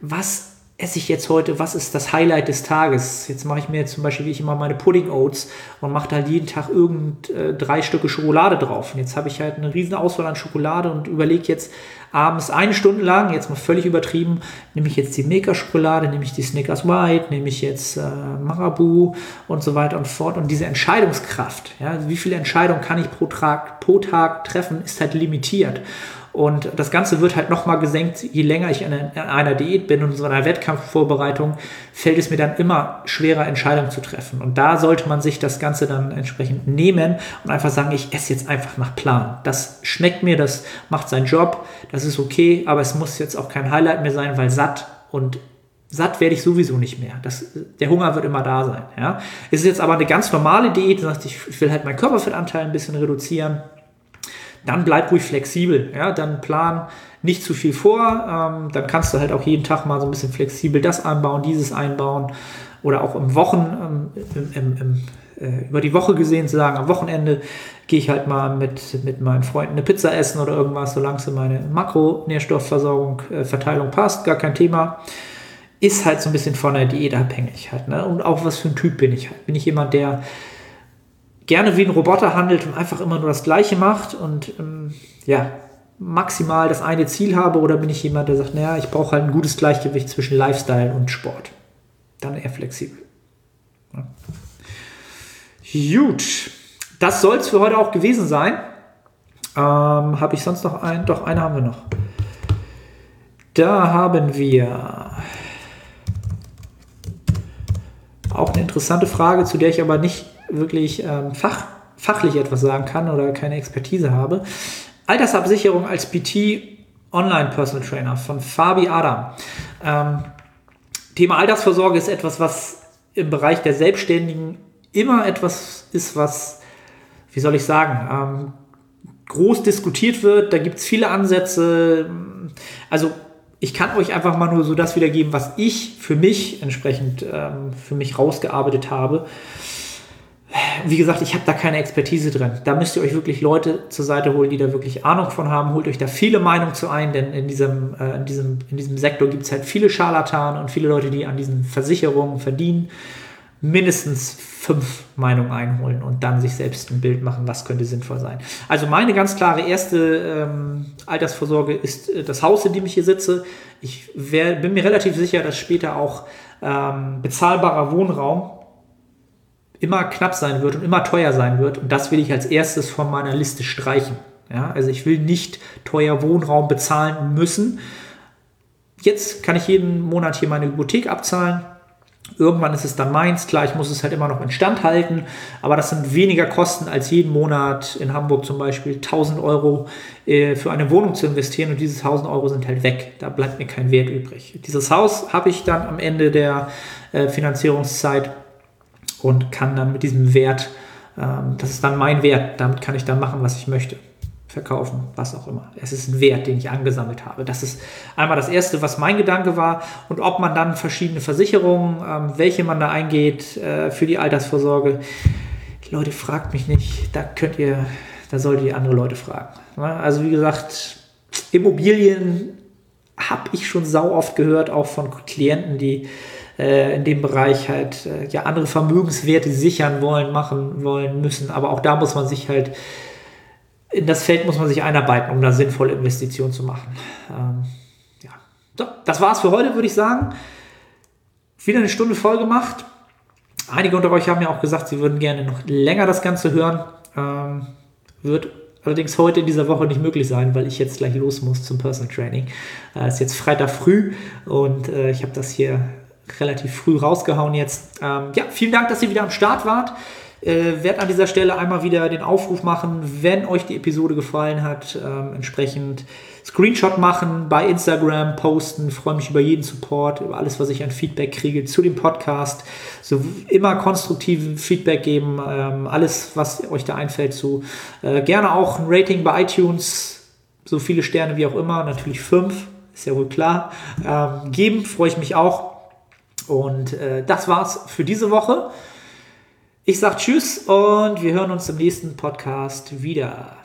was esse ich jetzt heute, was ist das Highlight des Tages? Jetzt mache ich mir zum Beispiel, wie ich immer, meine Pudding Oats und mache halt jeden Tag irgend äh, drei Stücke Schokolade drauf. Und jetzt habe ich halt eine riesen Auswahl an Schokolade und überlege jetzt abends eine Stunde lang, jetzt mal völlig übertrieben, nehme ich jetzt die Milka-Schokolade, nehme ich die Snickers White, nehme ich jetzt äh, Marabu und so weiter und fort. Und diese Entscheidungskraft, ja, wie viele Entscheidungen kann ich pro Tag, pro Tag treffen, ist halt limitiert. Und das Ganze wird halt nochmal gesenkt, je länger ich in einer Diät bin und so einer Wettkampfvorbereitung, fällt es mir dann immer schwerer, Entscheidungen zu treffen. Und da sollte man sich das Ganze dann entsprechend nehmen und einfach sagen, ich esse jetzt einfach nach Plan. Das schmeckt mir, das macht seinen Job, das ist okay, aber es muss jetzt auch kein Highlight mehr sein, weil satt und satt werde ich sowieso nicht mehr. Das, der Hunger wird immer da sein. Ja. Es ist jetzt aber eine ganz normale Diät, ich will halt meinen Körperfettanteil ein bisschen reduzieren dann bleib ruhig flexibel. Ja? Dann plan nicht zu viel vor. Ähm, dann kannst du halt auch jeden Tag mal so ein bisschen flexibel das einbauen, dieses einbauen. Oder auch im Wochen, ähm, im, im, äh, über die Woche gesehen zu sagen, am Wochenende gehe ich halt mal mit, mit meinen Freunden eine Pizza essen oder irgendwas, solange es in meine Makronährstoffversorgung, äh, Verteilung passt, gar kein Thema. Ist halt so ein bisschen von der Diät abhängig halt. Ne? Und auch was für ein Typ bin ich halt. Bin ich jemand, der gerne wie ein Roboter handelt und einfach immer nur das Gleiche macht und ähm, ja, maximal das eine Ziel habe oder bin ich jemand, der sagt, naja, ich brauche halt ein gutes Gleichgewicht zwischen Lifestyle und Sport. Dann eher flexibel. Ja. Gut, das soll es für heute auch gewesen sein. Ähm, habe ich sonst noch einen? Doch, eine haben wir noch. Da haben wir auch eine interessante Frage, zu der ich aber nicht wirklich ähm, fach, fachlich etwas sagen kann oder keine Expertise habe. Altersabsicherung als PT Online Personal Trainer von Fabi Adam. Ähm, Thema Altersvorsorge ist etwas, was im Bereich der Selbstständigen immer etwas ist, was, wie soll ich sagen, ähm, groß diskutiert wird. Da gibt es viele Ansätze. Also ich kann euch einfach mal nur so das wiedergeben, was ich für mich entsprechend ähm, für mich rausgearbeitet habe wie gesagt, ich habe da keine Expertise drin. Da müsst ihr euch wirklich Leute zur Seite holen, die da wirklich Ahnung von haben. Holt euch da viele Meinungen zu ein, denn in diesem, äh, in diesem, in diesem Sektor gibt es halt viele Scharlatanen und viele Leute, die an diesen Versicherungen verdienen. Mindestens fünf Meinungen einholen und dann sich selbst ein Bild machen, was könnte sinnvoll sein. Also meine ganz klare erste ähm, Altersvorsorge ist äh, das Haus, in dem ich hier sitze. Ich wär, bin mir relativ sicher, dass später auch ähm, bezahlbarer Wohnraum immer knapp sein wird und immer teuer sein wird. Und das will ich als erstes von meiner Liste streichen. Ja, also ich will nicht teuer Wohnraum bezahlen müssen. Jetzt kann ich jeden Monat hier meine Hypothek abzahlen. Irgendwann ist es dann meins. Klar, ich muss es halt immer noch instand halten, aber das sind weniger Kosten als jeden Monat in Hamburg zum Beispiel 1000 Euro äh, für eine Wohnung zu investieren und diese 1000 Euro sind halt weg. Da bleibt mir kein Wert übrig. Dieses Haus habe ich dann am Ende der äh, Finanzierungszeit und kann dann mit diesem Wert Ähm, das ist dann mein Wert. Damit kann ich dann machen, was ich möchte. Verkaufen, was auch immer. Es ist ein Wert, den ich angesammelt habe. Das ist einmal das Erste, was mein Gedanke war. Und ob man dann verschiedene Versicherungen, ähm, welche man da eingeht äh, für die Altersvorsorge, Leute, fragt mich nicht. Da könnt ihr, da solltet ihr andere Leute fragen. Also wie gesagt, Immobilien habe ich schon sau oft gehört, auch von Klienten, die äh, in dem Bereich halt äh, ja andere Vermögenswerte sichern wollen, machen wollen, müssen. Aber auch da muss man sich halt in das Feld muss man sich einarbeiten, um da sinnvolle Investitionen zu machen. Ähm, ja. So, das war's für heute, würde ich sagen. Wieder eine Stunde voll gemacht. Einige unter euch haben ja auch gesagt, sie würden gerne noch länger das Ganze hören. Ähm, wird allerdings heute in dieser Woche nicht möglich sein, weil ich jetzt gleich los muss zum Personal Training. Es äh, ist jetzt Freitag früh und äh, ich habe das hier relativ früh rausgehauen jetzt. Ähm, ja, vielen Dank, dass ihr wieder am Start wart. Äh, werde an dieser Stelle einmal wieder den Aufruf machen, wenn euch die Episode gefallen hat, ähm, entsprechend Screenshot machen, bei Instagram posten. Freue mich über jeden Support, über alles, was ich an Feedback kriege zu dem Podcast. So immer konstruktiven Feedback geben, ähm, alles, was euch da einfällt, so äh, gerne auch ein Rating bei iTunes, so viele Sterne wie auch immer, natürlich fünf, ist ja wohl klar. Ähm, geben, freue ich mich auch. Und äh, das war's für diese Woche. Ich sage Tschüss und wir hören uns im nächsten Podcast wieder.